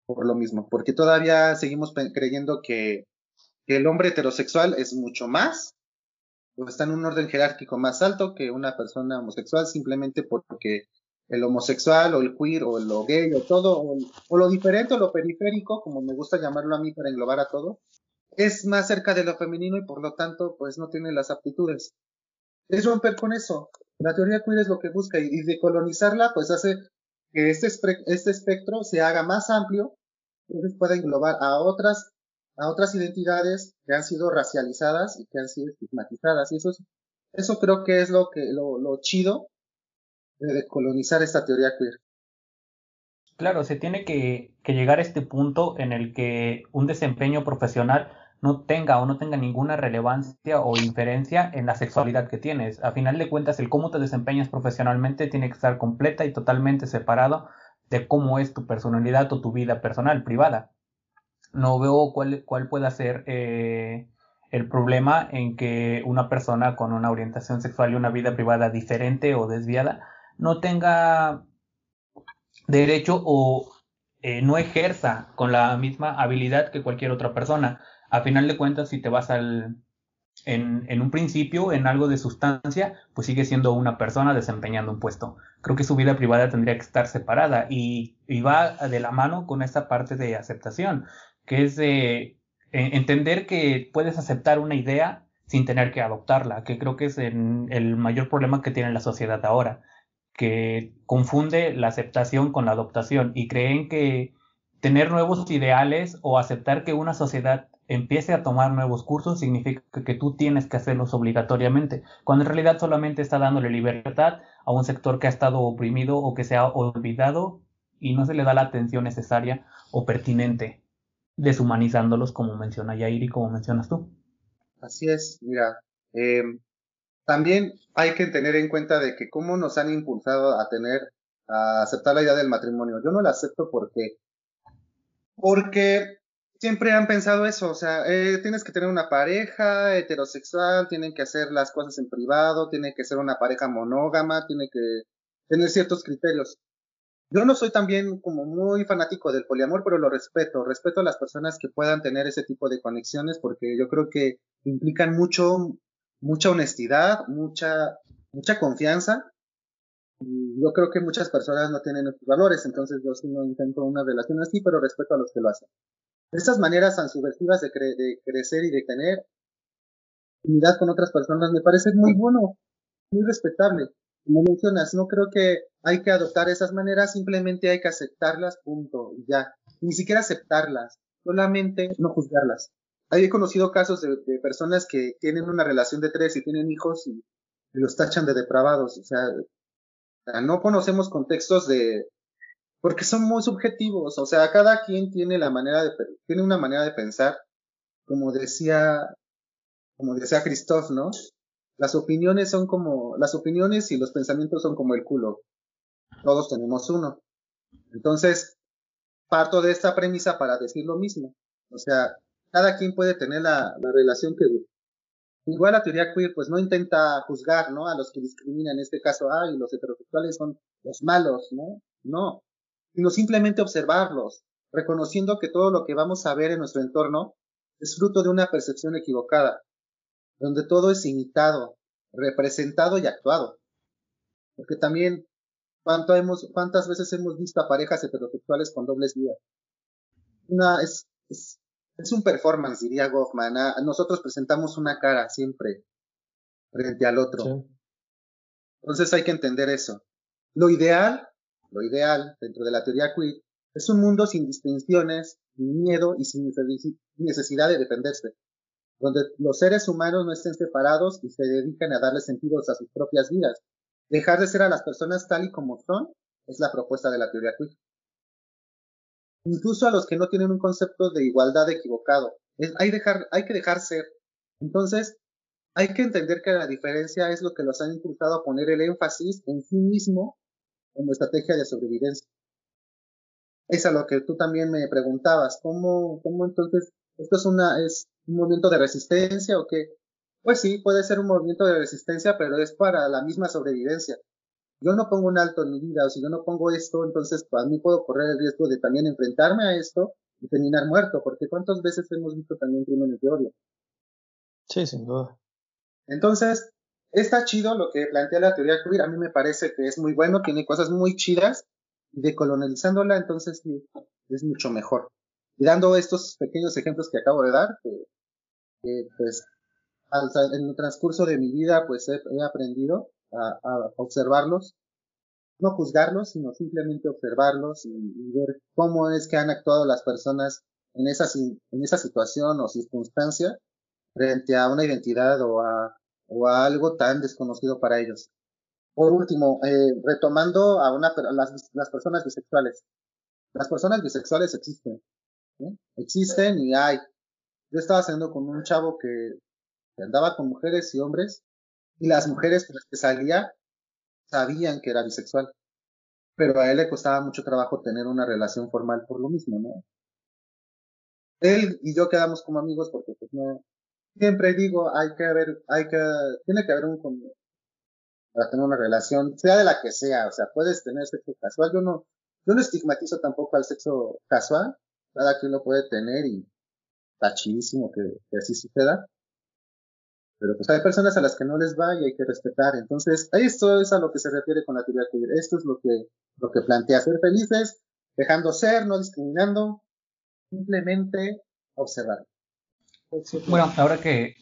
por lo mismo, porque todavía seguimos creyendo que, que el hombre heterosexual es mucho más, o está en un orden jerárquico más alto que una persona homosexual simplemente porque el homosexual o el queer o lo gay o todo, o, lo diferente o lo periférico, como me gusta llamarlo a mí para englobar a todo, es más cerca de lo femenino y por lo tanto pues no tiene las aptitudes. Es romper con eso. La teoría queer es lo que busca y, decolonizarla pues hace que este, este espectro se haga más amplio, entonces pueda englobar a otras, a otras identidades que han sido racializadas y que han sido estigmatizadas. Y eso, eso creo que es lo que, lo, chido de colonizar esta teoría queer. Claro, se tiene que, llegar a este punto en el que un desempeño profesional no tenga o no tenga ninguna relevancia o inferencia en la sexualidad que tienes. A final de cuentas, el cómo te desempeñas profesionalmente tiene que estar completa y totalmente separado de cómo es tu personalidad o tu vida personal, privada. No veo cuál, cuál pueda ser eh, el problema en que una persona con una orientación sexual y una vida privada diferente o desviada no tenga derecho o eh, no ejerza con la misma habilidad que cualquier otra persona. A final de cuentas, si te vas al, en, un principio, en algo de sustancia, pues sigue siendo una persona desempeñando un puesto. Creo que su vida privada tendría que estar separada y, y va de la mano con esta parte de aceptación, que es de entender que puedes aceptar una idea sin tener que adoptarla, que creo que es el mayor problema que tiene la sociedad ahora que confunde la aceptación con la adoptación y creen que tener nuevos ideales o aceptar que una sociedad empiece a tomar nuevos cursos significa que tú tienes que hacerlos obligatoriamente, cuando en realidad solamente está dándole libertad a un sector que ha estado oprimido o que se ha olvidado y no se le da la atención necesaria o pertinente, deshumanizándolos como menciona Yair y como mencionas tú. Así es, mira, eh, también hay que tener en cuenta de que cómo nos han impulsado a tener, a aceptar la idea del matrimonio. Yo no la acepto porque, porque siempre han pensado eso, o sea, eh, tienes que tener una pareja heterosexual, tienen que hacer las cosas en privado, tiene que ser una pareja monógama, tiene que tener ciertos criterios. Yo no soy también como muy fanático del poliamor, pero lo respeto. Respeto a las personas que puedan tener ese tipo de conexiones porque yo creo que implican mucho mucha honestidad, mucha, mucha confianza. Y yo creo que muchas personas no tienen estos valores, entonces yo sí no intento una relación así, pero respeto a los que lo hacen. Estas maneras tan subversivas de, de crecer y de tener unidad con otras personas me parece muy bueno, muy respetable. Como mencionas, no creo que hay que adoptar esas maneras, simplemente hay que aceptarlas, punto, y ya. Ni siquiera aceptarlas, solamente no juzgarlas. he conocido casos de, personas que tienen una relación de tres y tienen hijos y, los tachan de depravados. O sea, no conocemos contextos de, porque son muy subjetivos. O sea, cada quien tiene la manera de, tiene una manera de pensar, como decía, como decía Christoph, ¿no? Las opiniones son como, las opiniones y los pensamientos son como el culo. Todos tenemos uno. Entonces, parto de esta premisa para decir lo mismo. O sea, cada quien puede tener la, relación que Igual la teoría queer pues no intenta juzgar, ¿no? A los que discriminan, en este caso, ay, los heterosexuales son los malos, ¿no? No, sino simplemente observarlos, reconociendo que todo lo que vamos a ver en nuestro entorno es fruto de una percepción equivocada, donde todo es imitado, representado y actuado. Porque también, ¿cuánto hemos, ¿cuántas veces hemos visto a parejas heterosexuales con dobles vidas? Una es, es es un performance, diría Goffman. Nosotros presentamos una cara siempre frente al otro. Entonces hay que entender eso. Lo ideal, lo ideal dentro de la teoría queer, es un mundo sin distinciones, sin miedo y sin necesidad de defenderse, donde los seres humanos no estén separados y se dedican a darle sentidos a sus propias vidas. Dejar de ser a las personas tal y como son es la propuesta de la teoría queer incluso a los que no tienen un concepto de igualdad equivocado. hay, dejar, hay que dejar ser. Entonces, hay que entender que la diferencia es lo que los han impulsado a poner el énfasis en sí mismo como estrategia de sobrevivencia. Es a lo que tú también me preguntabas, ¿cómo, cómo entonces esto es una, es un movimiento de resistencia o qué? Pues sí, puede ser un movimiento de resistencia, pero es para la misma sobrevivencia yo no pongo un alto en mi vida, o si yo no pongo esto, entonces para mí puedo correr el riesgo de también enfrentarme a esto y terminar muerto, porque cuántas veces hemos visto también crímenes de odio. Sí, sin duda. Entonces, está chido lo que plantea la teoría queer, a mí me parece que es muy bueno, tiene cosas muy chidas, y decolonizándola, entonces es mucho mejor. Y dando estos pequeños ejemplos que acabo de dar, que, pues en el transcurso de mi vida pues he aprendido a, observarlos, no juzgarlos, sino simplemente observarlos y, ver cómo es que han actuado las personas en esa, en esa situación o circunstancia frente a una identidad o a, o algo tan desconocido para ellos. Por último, eh, retomando a, una, las, las personas bisexuales. Las personas bisexuales existen. Existen y hay. Yo estaba haciendo con un chavo que andaba con mujeres y hombres y las mujeres con las que salía sabían que era bisexual. Pero a él le costaba mucho trabajo tener una relación formal por lo mismo, ¿no? Él y yo quedamos como amigos porque pues no, siempre digo, hay que haber, hay que, tiene que haber un, para tener una relación, sea de la que sea, o sea, puedes tener sexo casual, yo no, yo no estigmatizo tampoco al sexo casual, cada quien lo puede tener y está que, que así suceda, pero pues hay personas a las que no les va y hay que respetar. Entonces, esto es a lo que se refiere con la teoría queer. Esto es lo que, lo que plantea ser felices, dejando ser, no discriminando, simplemente observar. Bueno, ahora que,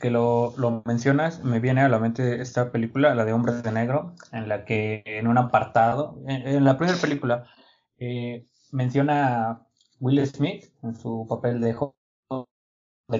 que lo, lo, mencionas, me viene a la mente esta película, la de Hombres de Negro, en la que en un apartado, en, la primera película, eh, menciona Will Smith en su papel de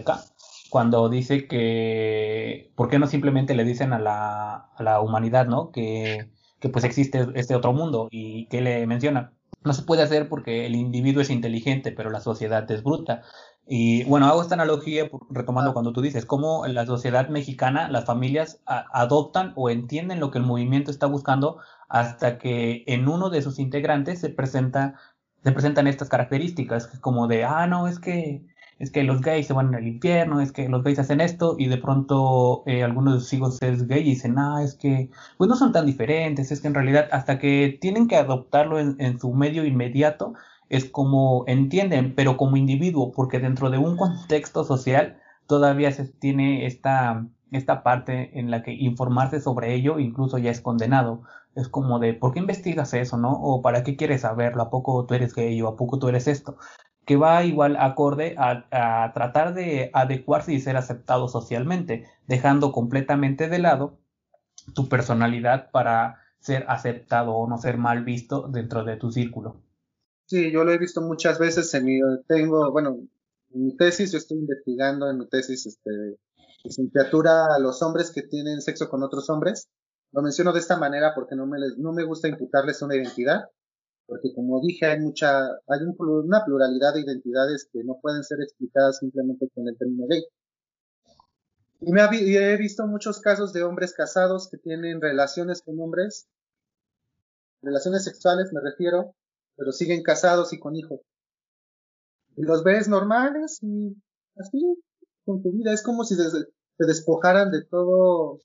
K, cuando dice que, ¿por qué no simplemente le dicen a la, a la humanidad, ¿no? Que, que pues existe este otro mundo y que le menciona. No se puede hacer porque el individuo es inteligente, pero la sociedad es bruta. Y bueno, hago esta analogía retomando cuando tú dices cómo la sociedad mexicana las familias adoptan o entienden lo que el movimiento está buscando hasta que en uno de sus integrantes se presenta se presentan estas características como de ah no es que es que los gays se van al infierno, es que los gays hacen esto, y de pronto eh, algunos de sus hijos es gay y dicen, ah, es que pues no son tan diferentes, es que en realidad hasta que tienen que adoptarlo en, su medio inmediato, es como entienden, pero como individuo, porque dentro de un contexto social todavía se tiene esta, esta parte en la que informarse sobre ello incluso ya es condenado. Es como de, ¿por qué investigas eso, no? O ¿para qué quieres saberlo? ¿A poco tú eres gay o a poco tú eres esto? que va igual acorde a, tratar de adecuarse y ser aceptado socialmente, dejando completamente de lado tu personalidad para ser aceptado o no ser mal visto dentro de tu círculo. Sí, yo lo he visto muchas veces en mi, tengo, bueno, En mi tesis, yo estoy investigando en mi tesis, este, licenciatura a los hombres que tienen sexo con otros hombres. Lo menciono de esta manera porque no me, no me gusta imputarles una identidad, porque como dije, hay mucha, hay una pluralidad de identidades que no pueden ser explicadas simplemente con el término gay. Y, me he visto muchos casos de hombres casados que tienen relaciones con hombres, relaciones sexuales me refiero, pero siguen casados y con hijos. Y los ves normales y así, con tu vida. Es como si se, despojaran de todo,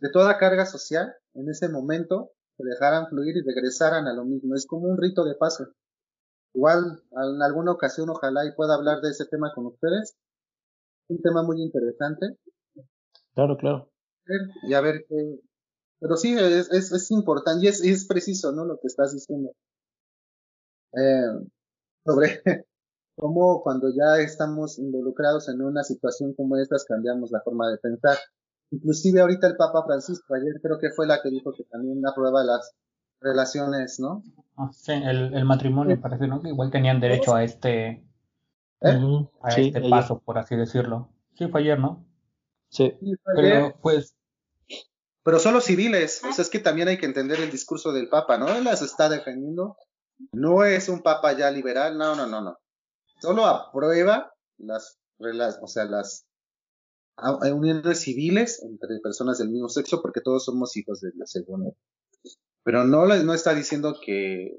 de toda carga social en ese momento, se dejaran fluir y regresaran a lo mismo. Es como un rito de paso. Igual, en alguna ocasión, ojalá y pueda hablar de ese tema con ustedes. Un tema muy interesante. Claro, claro. Y a ver qué. Pero sí, es, es, es importante y es, es preciso, ¿no? Lo que estás diciendo. Eh, sobre cómo cuando ya estamos involucrados en una situación como estas cambiamos la forma de pensar. Inclusive ahorita el Papa Francisco, ayer creo que fue la que dijo que también aprueba las relaciones, ¿no? Ah, sí, el, matrimonio parece, ¿no? Que igual tenían derecho a este, ¿Eh? a este paso, por así decirlo. Sí, fue ayer, ¿no? Sí. Pero pues... Pero solo civiles, o sea, es que también hay que entender el discurso del Papa, ¿no? Él las está defendiendo. No es un Papa ya liberal, no, no, no, no solo aprueba las, o sea, las uniones civiles entre personas del mismo sexo porque todos somos hijos de la segunda. Pero no, no está diciendo que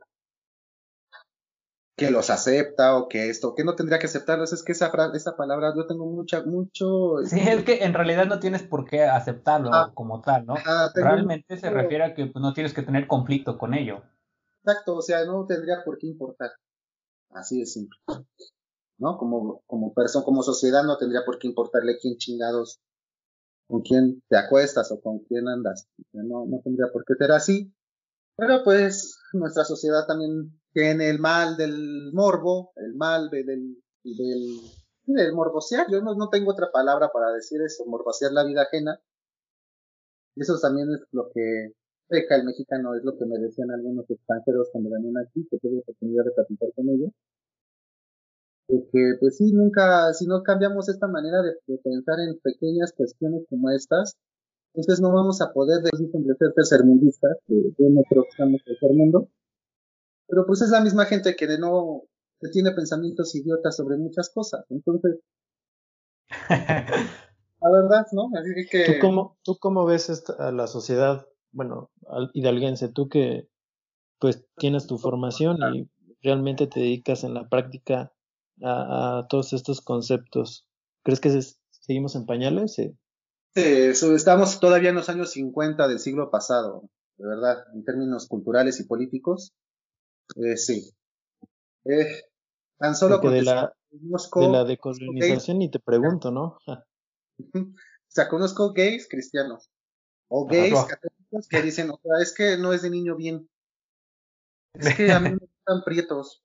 que los acepta o que esto, que no tendría que aceptarlos, es que esa, esa palabra yo tengo mucha, mucho... Sí, es que en realidad no tienes por qué aceptarlo como tal, ¿no? Realmente se refiere a que pues, no tienes que tener conflicto con ello. Exacto, o sea, no tendría por qué importar. Así de simple. ¿No? Como, como persona, como sociedad no tendría por qué importarle quién chingados, con quién te acuestas o con quién andas. No, no tendría por qué ser así. Pero pues nuestra sociedad también tiene el mal del morbo, el mal del, del, del morbosear. Yo no, no tengo otra palabra para decir eso, morbosear la vida ajena. Eso también es lo que peca el mexicano, es lo que me decían algunos extranjeros cuando venían aquí, que tuve oportunidad de platicar con ellos. De que, pues sí, nunca, si no cambiamos esta manera de, pensar en pequeñas cuestiones como estas, entonces no vamos a poder decir de ser tercermundistas, que yo no creo que estamos tercer mundo, pero pues es la misma gente que no, que tiene pensamientos idiotas sobre muchas cosas, entonces, la verdad, ¿no? Así que... ¿Tú cómo, tú cómo ves esta, a la sociedad bueno, hidalguense, tú que pues tienes tu formación y realmente te dedicas en la práctica a, todos estos conceptos, ¿crees que seguimos en pañales? Sí. estamos todavía en los años 50 del siglo pasado, de verdad, en términos culturales y políticos. Eh, sí. Eh, tan solo porque de la, de la decolonización y te pregunto, ¿no? o sea, conozco gays cristianos o gays que dicen, o sea, es que no es de niño bien. Es que a mí me gustan prietos.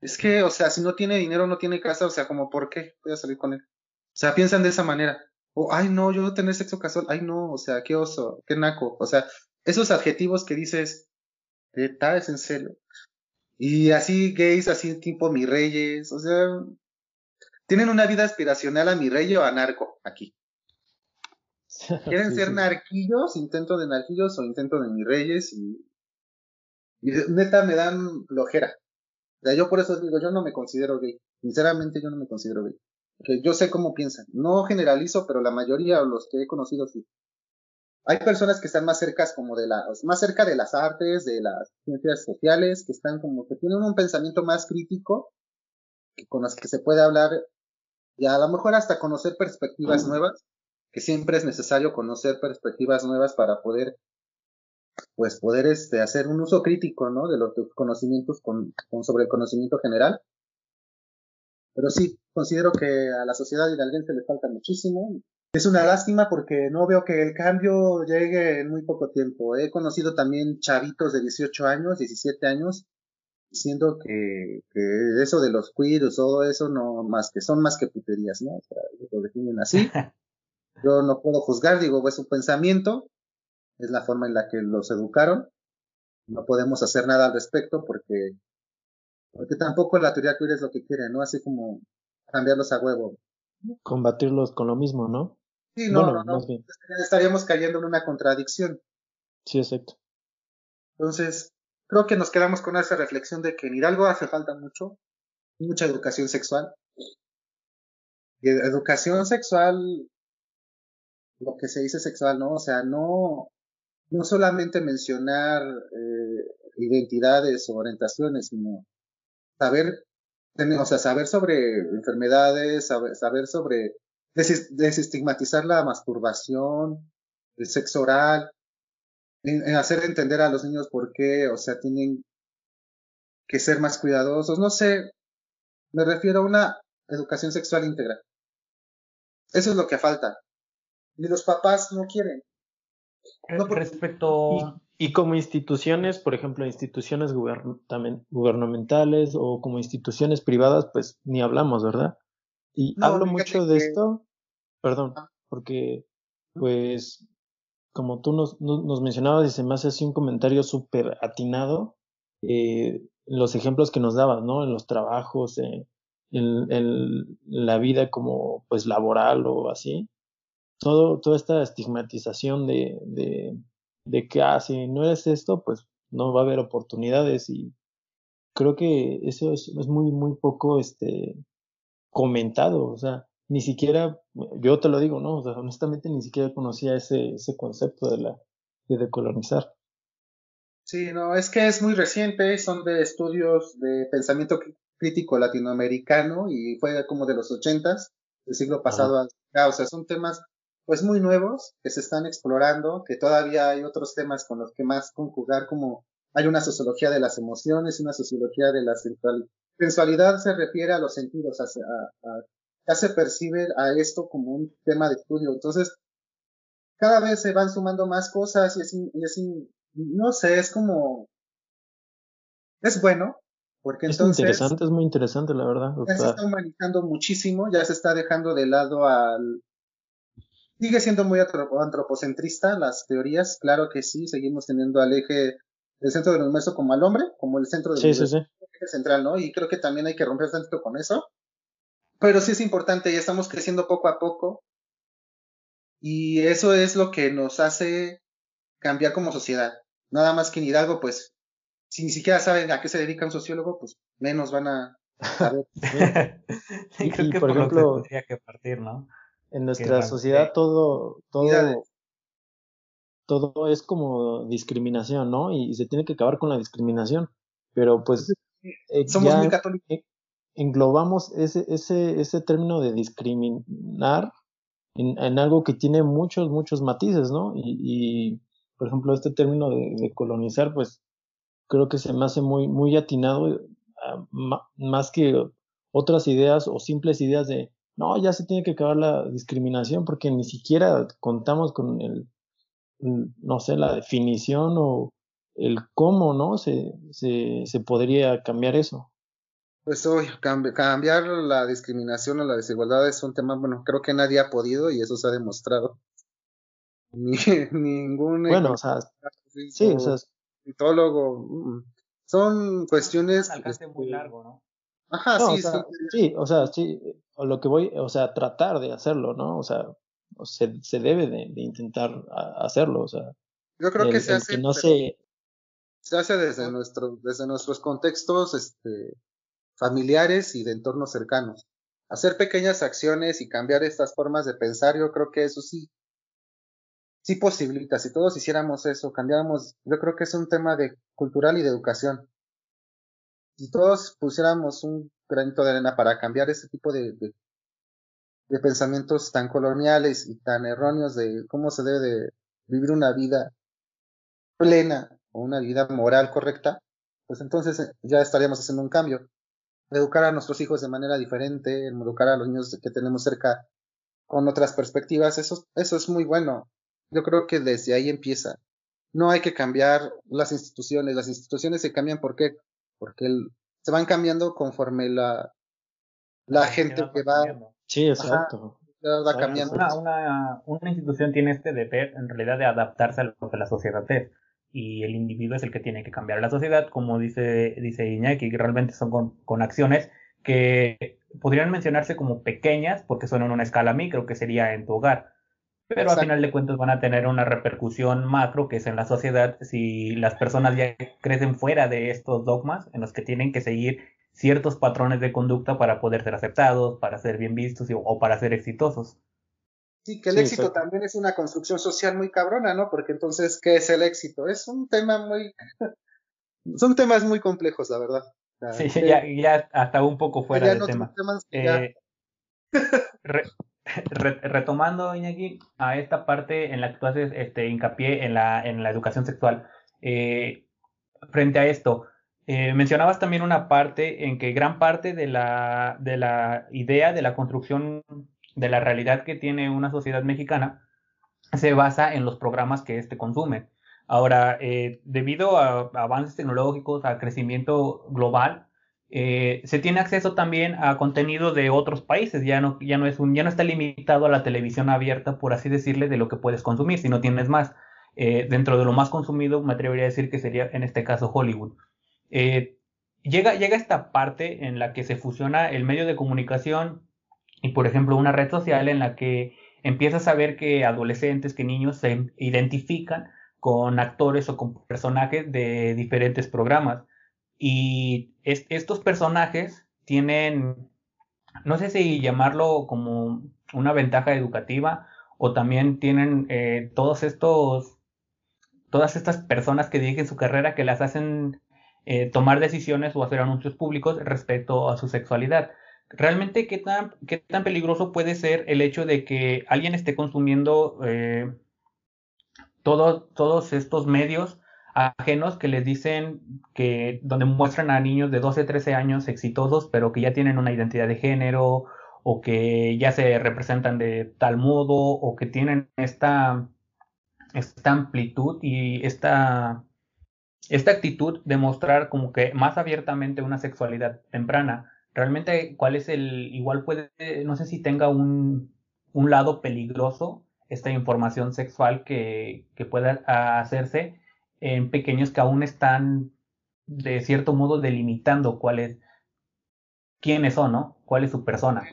Es que, o sea, si no tiene dinero, no tiene casa, o sea, como, ¿por qué voy a salir con él? O sea, piensan de esa manera. O, ay, no, yo no tener sexo casual. Ay, no, o sea, qué oso, qué naco. O sea, esos adjetivos que dices, ¿está es en serio? Y así gays, así tipo mi reyes, o sea, tienen una vida aspiracional a mi rey o a narco aquí. Quieren ser narquillos, intento de narquillos o intento de mis reyes y, neta me dan flojera. O sea, yo por eso digo, yo no me considero gay. Sinceramente yo no me considero gay. Porque yo sé cómo piensan. No generalizo, pero la mayoría o los que he conocido sí. Hay personas que están más cerca como de las, más cerca de las artes, de las ciencias sociales, que están como que tienen un pensamiento más crítico, con las que se puede hablar y a lo mejor hasta conocer perspectivas nuevas que siempre es necesario conocer perspectivas nuevas para poder, pues poder este, hacer un uso crítico, ¿no? De los conocimientos con, sobre el conocimiento general. Pero sí, considero que a la sociedad hidalguense le falta muchísimo. Es una lástima porque no veo que el cambio llegue en muy poco tiempo. He conocido también chavitos de 18 años, 17 años, diciendo que, que eso de los cuidos, todo eso no más que son más que puterías, ¿no? O sea, lo definen así. Yo no puedo juzgar, digo, es su pensamiento, es la forma en la que los educaron. No podemos hacer nada al respecto porque, porque tampoco la teoría queer es lo que quiere, ¿no? Así como cambiarlos a huevo. Combatirlos con lo mismo, ¿no? Sí, no, no, no. Estaríamos cayendo en una contradicción. Sí, exacto. Entonces, creo que nos quedamos con esa reflexión de que en Hidalgo hace falta mucho, mucha educación sexual. Y educación sexual, lo que se dice sexual, ¿no? O sea, no, no solamente mencionar eh, identidades o orientaciones, sino saber, o sea, saber sobre enfermedades, saber, saber sobre desestigmatizar la masturbación, el sexo oral, en, hacer entender a los niños por qué, o sea, tienen que ser más cuidadosos, no sé, me refiero a una educación sexual íntegra. Eso es lo que falta. Y los papás no quieren. No Respecto. Y, como instituciones, por ejemplo, instituciones gubernamentales o como instituciones privadas, pues ni hablamos, ¿verdad? Y hablo mucho de esto, perdón, ah. porque pues como tú nos, nos, mencionabas y se me hace así un comentario súper atinado, eh, los ejemplos que nos dabas, ¿no? En los trabajos, en, en, la vida como pues laboral o así. Todo, toda esta estigmatización de, de, de que, ah, si no eres esto, pues no va a haber oportunidades y creo que eso es, es muy, muy poco, este, comentado, o sea, ni siquiera, yo te lo digo, ¿no? O sea, honestamente ni siquiera conocía ese, ese concepto de la de decolonizar. Sí, no, es que es muy reciente, son de estudios de pensamiento crítico latinoamericano y fue como de los ochentas del siglo pasado. o sea, son temas pues muy nuevos que se están explorando, que todavía hay otros temas con los que más conjugar, como hay una sociología de las emociones, una sociología de la sensualidad. Sensualidad se refiere a los sentidos, a, a, ya se percibe a esto como un tema de estudio. Entonces, cada vez se van sumando más cosas y es, es no sé, es como, es bueno, porque es entonces... interesante, es muy interesante, la verdad. Ya se está humanizando muchísimo, ya se está dejando de lado al... Sigue siendo muy antropocentrista las teorías, claro que sí, seguimos teniendo al eje del centro del universo como al hombre, como el centro del universo central, ¿no? Y creo que también hay que romper tanto con eso. Pero sí es importante, ya estamos creciendo poco a poco y eso es lo que nos hace cambiar como sociedad. Nada más que en Hidalgo, pues, si ni siquiera saben a qué se dedica un sociólogo, pues menos van a saber. y, creo que por, ejemplo, tendría que partir, ¿no? En nuestra sociedad todo, todo, todo es como discriminación, ¿no? Y, se tiene que acabar con la discriminación. Pero pues... Eh, somos muy católicos englobamos ese, ese, ese término de discriminar en, en, algo que tiene muchos, muchos matices, ¿no? Y, y por ejemplo, este término de, colonizar, pues creo que se me hace muy, muy atinado, ah, más que otras ideas o simples ideas de, no, ya se tiene que acabar la discriminación porque ni siquiera contamos con el, no sé, la definición o el cómo, ¿no? Se, se, se podría cambiar eso. Pues hoy cambiar la discriminación o la desigualdad es un tema, bueno, creo que nadie ha podido y eso se ha demostrado. Ni, ningún bueno, o sea, sí, o sea, mm, son cuestiones alcance muy este, largo, ¿no? Ajá, sí, o sea, sí, o sea, sí, o lo que voy, o sea, tratar de hacerlo, ¿no? O sea, se, se debe de, intentar hacerlo, o sea. Yo creo que se hace. no se... se hace desde nuestro, desde nuestros contextos, este, familiares y de entornos cercanos. Hacer pequeñas acciones y cambiar estas formas de pensar, yo creo que eso sí, sí posibilita. Si todos hiciéramos eso, cambiáramos, yo creo que es un tema de cultural y de educación. Si todos pusiéramos un granito de arena para cambiar ese tipo de, de, pensamientos tan coloniales y tan erróneos de cómo se debe de vivir una vida plena o una vida moral correcta, pues entonces ya estaríamos haciendo un cambio educar a nuestros hijos de manera diferente, educar a los niños que tenemos cerca con otras perspectivas, eso, eso es muy bueno. Yo creo que desde ahí empieza. No hay que cambiar las instituciones, las instituciones se cambian ¿por porque se van cambiando conforme la, la gente que va. Sí, exacto. va cambiando. Una, una, una, institución tiene este deber en realidad de adaptarse a lo que la sociedad es y el individuo es el que tiene que cambiar la sociedad, como dice, dice Iñaki, que realmente son con, acciones que podrían mencionarse como pequeñas porque son en una escala micro, que sería en tu hogar. Pero a final de cuentas van a tener una repercusión macro, que es en la sociedad, si las personas ya crecen fuera de estos dogmas en los que tienen que seguir ciertos patrones de conducta para poder ser aceptados, para ser bien vistos o para ser exitosos. Sí, que el éxito también es una construcción social muy cabrona, ¿no? Porque entonces, ¿qué es el éxito? Es un tema muy... Son temas muy complejos, la verdad. sí, ya, ya, hasta un poco fuera del tema. Eh, retomando, Iñaki, a esta parte en la que tú haces este, hincapié en la, en la educación sexual, eh, frente a esto, eh, mencionabas también una parte en que gran parte de la, de la idea de la construcción de la realidad que tiene una sociedad mexicana se basa en los programas que éste consume. Ahora, eh, debido a avances tecnológicos, a crecimiento global, eh, se tiene acceso también a contenido de otros países. Ya no, ya no es un, ya no está limitado a la televisión abierta, por así decirle, de lo que puedes consumir, si no tienes más. Eh, dentro de lo más consumido, me atrevería a decir que sería en este caso Hollywood. llega, llega esta parte en la que se fusiona el medio de comunicación y, por ejemplo, una red social en la que empiezas a ver que adolescentes, que niños se identifican con actores o con personajes de diferentes programas. Y estos personajes tienen, no sé si llamarlo como una ventaja educativa o también tienen eh, todos estos, todas estas personas que dirigen su carrera que las hacen eh, tomar decisiones o hacer anuncios públicos respecto a su sexualidad. Realmente qué tan, qué tan peligroso puede ser el hecho de que alguien esté consumiendo eh, todos estos medios ajenos que les dicen que donde muestran a niños de 12, 13 años exitosos, pero que ya tienen una identidad de género o que ya se representan de tal modo o que tienen esta, esta amplitud y esta, esta actitud de mostrar como que más abiertamente una sexualidad temprana. Realmente cuál es el, igual puede, no sé si tenga un, un lado peligroso esta información sexual que, que pueda hacerse en pequeños que aún están de cierto modo delimitando cuál es, quiénes son, ¿no? ¿Cuál es su persona?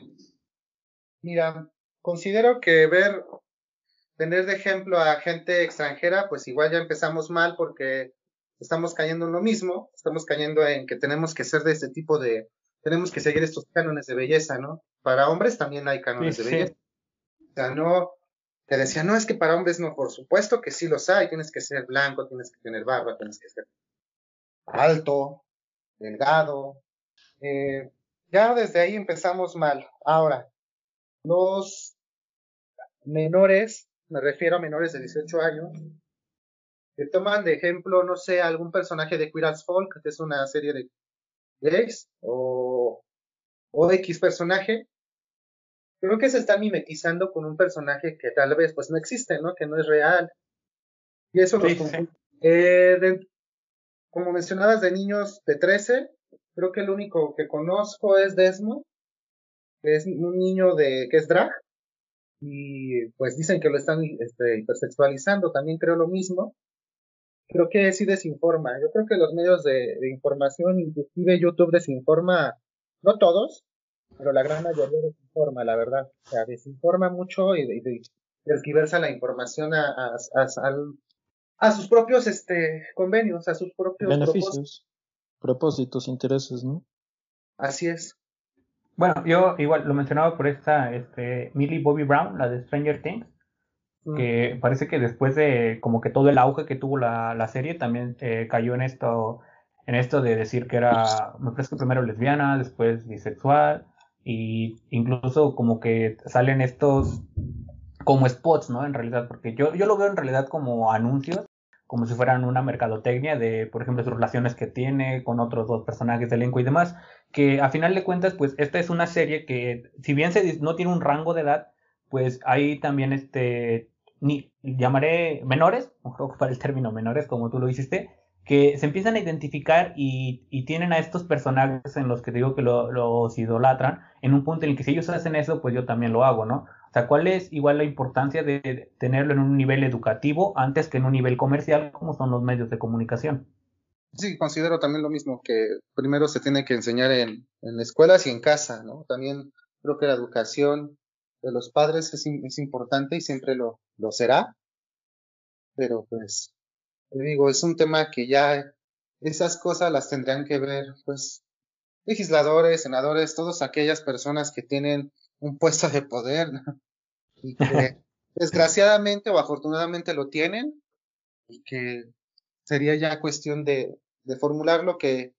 Mira, considero que ver, tener de ejemplo a gente extranjera, pues igual ya empezamos mal porque estamos cayendo en lo mismo, estamos cayendo en que tenemos que ser de este tipo de, tenemos que seguir estos cánones de belleza, ¿no? Para hombres también hay cánones de belleza. O sea, no, te decía, no, es que para hombres no, por supuesto que sí los hay, tienes que ser blanco, tienes que tener barba, tienes que ser alto, delgado. Eh, ya desde ahí empezamos mal. Ahora, los menores, me refiero a menores de 18 años, que toman de ejemplo, no sé, algún personaje de Queer as Folk, que es una serie de gays, o o X personaje, creo que se está mimetizando con un personaje que tal vez pues no existe, ¿no? Que no es real. Y eso los eh, como mencionabas de niños de 13, creo que el único que conozco es Desmo, que es un niño de que es drag y pues dicen que lo están este, hipersexualizando, también creo lo mismo. Creo que sí desinforma. Yo creo que los medios de, de información, inclusive YouTube desinforma no todos, pero la gran mayoría desinforma, la verdad. O sea, desinforma mucho y, y, la información a, a, a, sus propios este, convenios, a sus propios beneficios, propósitos, intereses, ¿no? Así es. Bueno, yo igual lo mencionaba por esta este, Millie Bobby Brown, la de Stranger Things, mm. que parece que después de como que todo el auge que tuvo la, la serie también eh, cayó en esto en esto de decir que era, me parece que primero lesbiana, después bisexual, y incluso como que salen estos como spots, ¿no? En realidad, porque yo, yo lo veo en realidad como anuncios, como si fueran una mercadotecnia de, por ejemplo, sus relaciones que tiene con otros dos personajes de elenco y demás, que a final de cuentas, pues esta es una serie que, si bien se, no tiene un rango de edad, pues hay también este, ni, llamaré menores, mejor ocupar el término menores como tú lo hiciste, que se empiezan a identificar y, tienen a estos personajes en los que digo que los idolatran, en un punto en el que si ellos hacen eso, pues yo también lo hago, ¿no? O sea, ¿cuál es igual la importancia de tenerlo en un nivel educativo antes que en un nivel comercial, como son los medios de comunicación? Sí, considero también lo mismo, que primero se tiene que enseñar en, en escuelas y en casa, ¿no? También creo que la educación de los padres es, es importante y siempre lo, lo será, pero pues, digo, es un tema que ya esas cosas las tendrían que ver, pues, legisladores, senadores, todas aquellas personas que tienen un puesto de poder, ¿no? y que desgraciadamente o afortunadamente lo tienen, y que sería ya cuestión de, de formular lo que,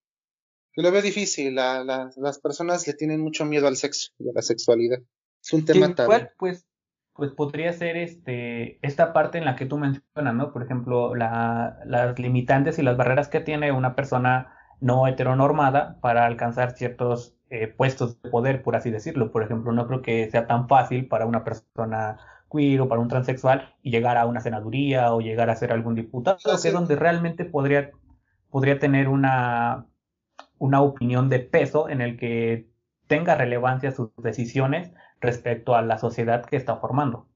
que lo veo difícil. La, la, las personas le tienen mucho miedo al sexo y a la sexualidad. Es un tema tabú. Pues, pues podría ser este, esta parte en la que tú mencionas, ¿no? Por ejemplo, la, las limitantes y las barreras que tiene una persona no heteronormada para alcanzar ciertos eh, puestos de poder, por así decirlo. Por ejemplo, no creo que sea tan fácil para una persona queer o para un transexual y llegar a una senaduría o llegar a ser algún diputado, que es donde realmente podría, podría tener una, una opinión de peso en el que tenga relevancia sus decisiones respecto a la sociedad que está formando.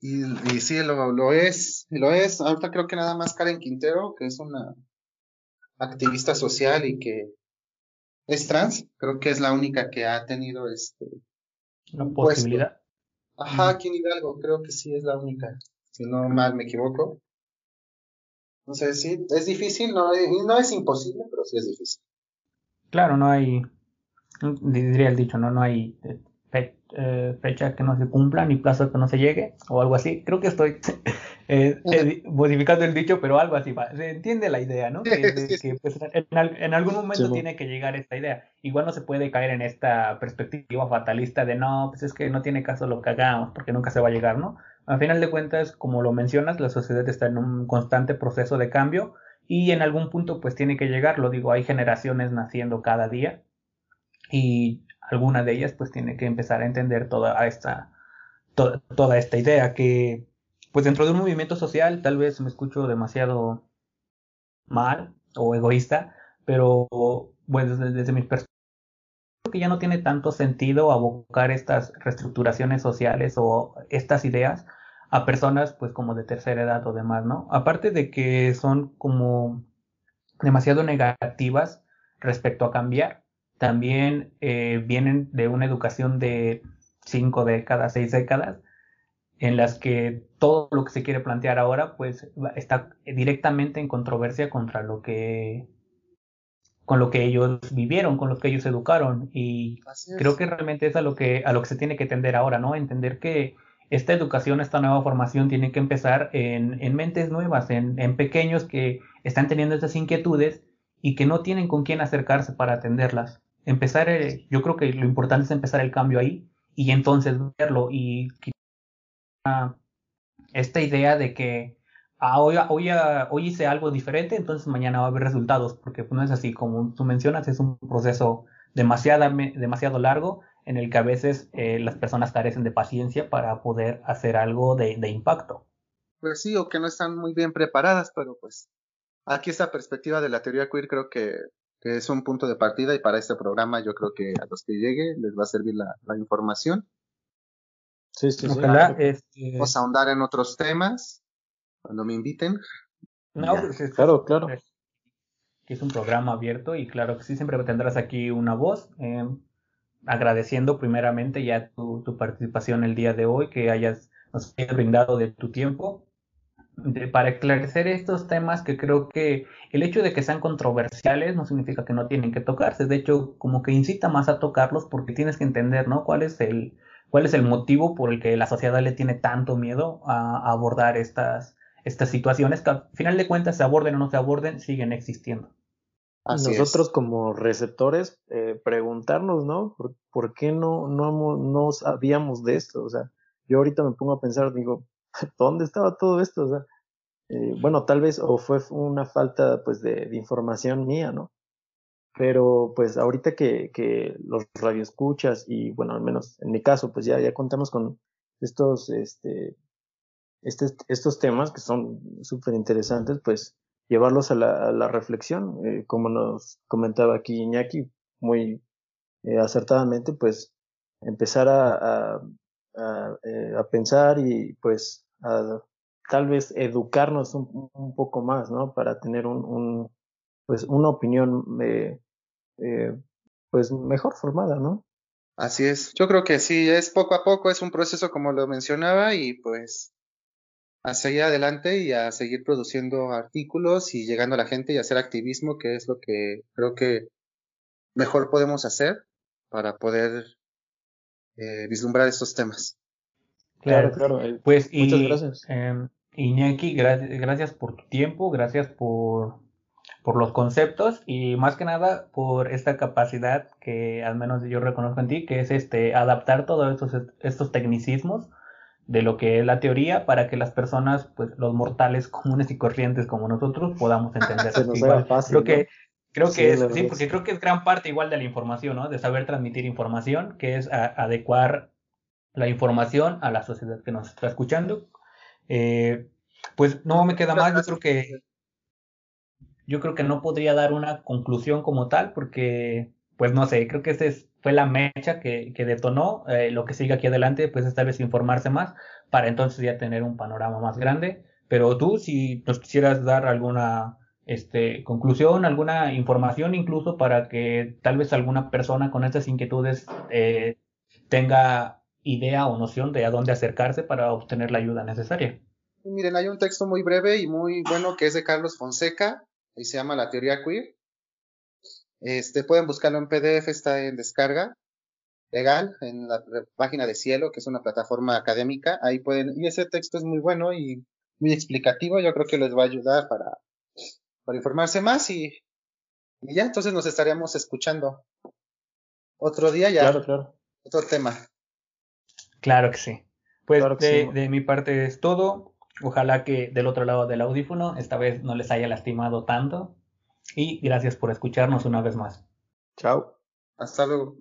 Y, y sí, lo, lo es, lo es. Ahorita creo que nada más Karen Quintero, que es una activista social y que es trans, creo que es la única que ha tenido este la posibilidad. Ajá, aquí en Hidalgo, creo que sí es la única, si no mal me equivoco. No sé, sí, es difícil, no, no es imposible, pero sí es difícil. Claro, no hay, diría el dicho, no, no hay eh, fecha que no se cumpla ni plazo que no se llegue o algo así. Creo que estoy eh, modificando el dicho, pero algo así va. Se entiende la idea, ¿no? Que, pues, en, algún momento tiene que llegar esta idea. Igual no se puede caer en esta perspectiva fatalista de no, pues es que no tiene caso lo que hagamos porque nunca se va a llegar, ¿no? Al final de cuentas, como lo mencionas, la sociedad está en un constante proceso de cambio y en algún punto pues tiene que llegar, lo digo, hay generaciones naciendo cada día y alguna de ellas pues tiene que empezar a entender toda esta, toda esta idea que pues dentro de un movimiento social tal vez me escucho demasiado mal o egoísta, pero bueno, desde, desde mi perspectiva que ya no tiene tanto sentido abocar estas reestructuraciones sociales o estas ideas a personas pues como de tercera edad o demás, ¿no? Aparte de que son como demasiado negativas respecto a cambiar, también eh, vienen de una educación de cinco décadas, seis décadas, en las que todo lo que se quiere plantear ahora, pues está directamente en controversia contra lo que con lo que ellos vivieron, con lo que ellos educaron. Y creo que realmente es a lo que a lo que se tiene que tender ahora, ¿no? Entender que esta educación, esta nueva formación tiene que empezar en, en mentes nuevas, en, en pequeños que están teniendo estas inquietudes y que no tienen con quién acercarse para atenderlas empezar, eh, yo creo que lo importante es empezar el cambio ahí y entonces verlo y esta idea de que ah, hoy, hoy, hoy, hice algo diferente, entonces mañana va a haber resultados, porque no es así, como tú mencionas, es un proceso demasiado, demasiado largo en el que a veces eh, las personas carecen de paciencia para poder hacer algo de impacto. Pues sí, o que no están muy bien preparadas, pero pues aquí esta perspectiva de la teoría queer creo que que es un punto de partida y para este programa yo creo que a los que llegue les va a servir la, la información. Sí, sí, Ojalá, este... Vamos a ahondar en otros temas cuando me inviten. No, pues claro, claro. Que es un programa abierto y claro que sí, siempre tendrás aquí una voz. Eh, agradeciendo primeramente ya tu, tu, participación el día de hoy, que hayas nos hayas brindado de tu tiempo para esclarecer estos temas que creo que el hecho de que sean controversiales no significa que no tienen que tocarse, de hecho como que incita más a tocarlos porque tienes que entender, ¿no? ¿Cuál es el, cuál es el motivo por el que la sociedad le tiene tanto miedo a, abordar estas, estas situaciones que al final de cuentas se aborden o no se aborden, siguen existiendo. Nosotros como receptores eh, preguntarnos, ¿no? ¿Por, ¿Por, qué no, no, no sabíamos de esto? O sea, yo ahorita me pongo a pensar, digo, ¿dónde estaba todo esto? Eh, bueno, tal vez o fue una falta pues de, información mía, ¿no? Pero pues ahorita que, los radioescuchas y bueno, al menos en mi caso, pues ya, ya contamos con estos, este, este estos temas que son súper interesantes, pues llevarlos a la, reflexión, eh, como nos comentaba aquí Iñaki, muy eh, acertadamente, pues empezar a, a, eh, a pensar y pues a tal vez educarnos un, poco más, ¿no? Para tener un, un, pues una opinión eh, eh, pues mejor formada, ¿no? Así es. Yo creo que sí, es poco a poco, es un proceso como lo mencionaba y pues a seguir adelante y a seguir produciendo artículos y llegando a la gente y hacer activismo, que es lo que creo que mejor podemos hacer para poder eh, vislumbrar estos temas. Claro, claro. Eh, pues muchas gracias. Eh, Iñaki, gracias por tu tiempo, gracias por, por los conceptos y más que nada por esta capacidad que al menos yo reconozco en ti, que es este adaptar todos estos, estos tecnicismos de lo que es la teoría para que las personas, pues los mortales comunes y corrientes como nosotros podamos entender. Nos fácil, creo que es, sí, porque creo que es gran parte igual de la información, ¿no? De saber transmitir información, que es adecuar la información a la sociedad que nos está escuchando. Eh, pues no me queda más, yo creo que yo creo que no podría dar una conclusión como tal, porque, pues no sé, creo que esa fue la mecha que, que detonó. Eh, lo que sigue aquí adelante, pues es tal vez informarse más, para entonces ya tener un panorama más grande. Pero tú, si nos quisieras dar alguna este, conclusión, alguna información incluso para que tal vez alguna persona con estas inquietudes eh, tenga idea o noción de a dónde acercarse para obtener la ayuda necesaria. Miren, hay un texto muy breve y muy bueno que es de Carlos Fonseca y se llama La teoría queer. Este, pueden buscarlo en PDF, está en descarga legal en la página de Cielo, que es una plataforma académica. Ahí pueden, y ese texto es muy bueno y muy explicativo. Yo creo que les va a ayudar para, para informarse más y, y ya, entonces nos estaríamos escuchando otro día ya. Claro, claro. Otro tema. Claro que sí. Pues de, de mi parte es todo. Ojalá que del otro lado del audífono esta vez no les haya lastimado tanto. Y gracias por escucharnos una vez más. Chao. Hasta luego.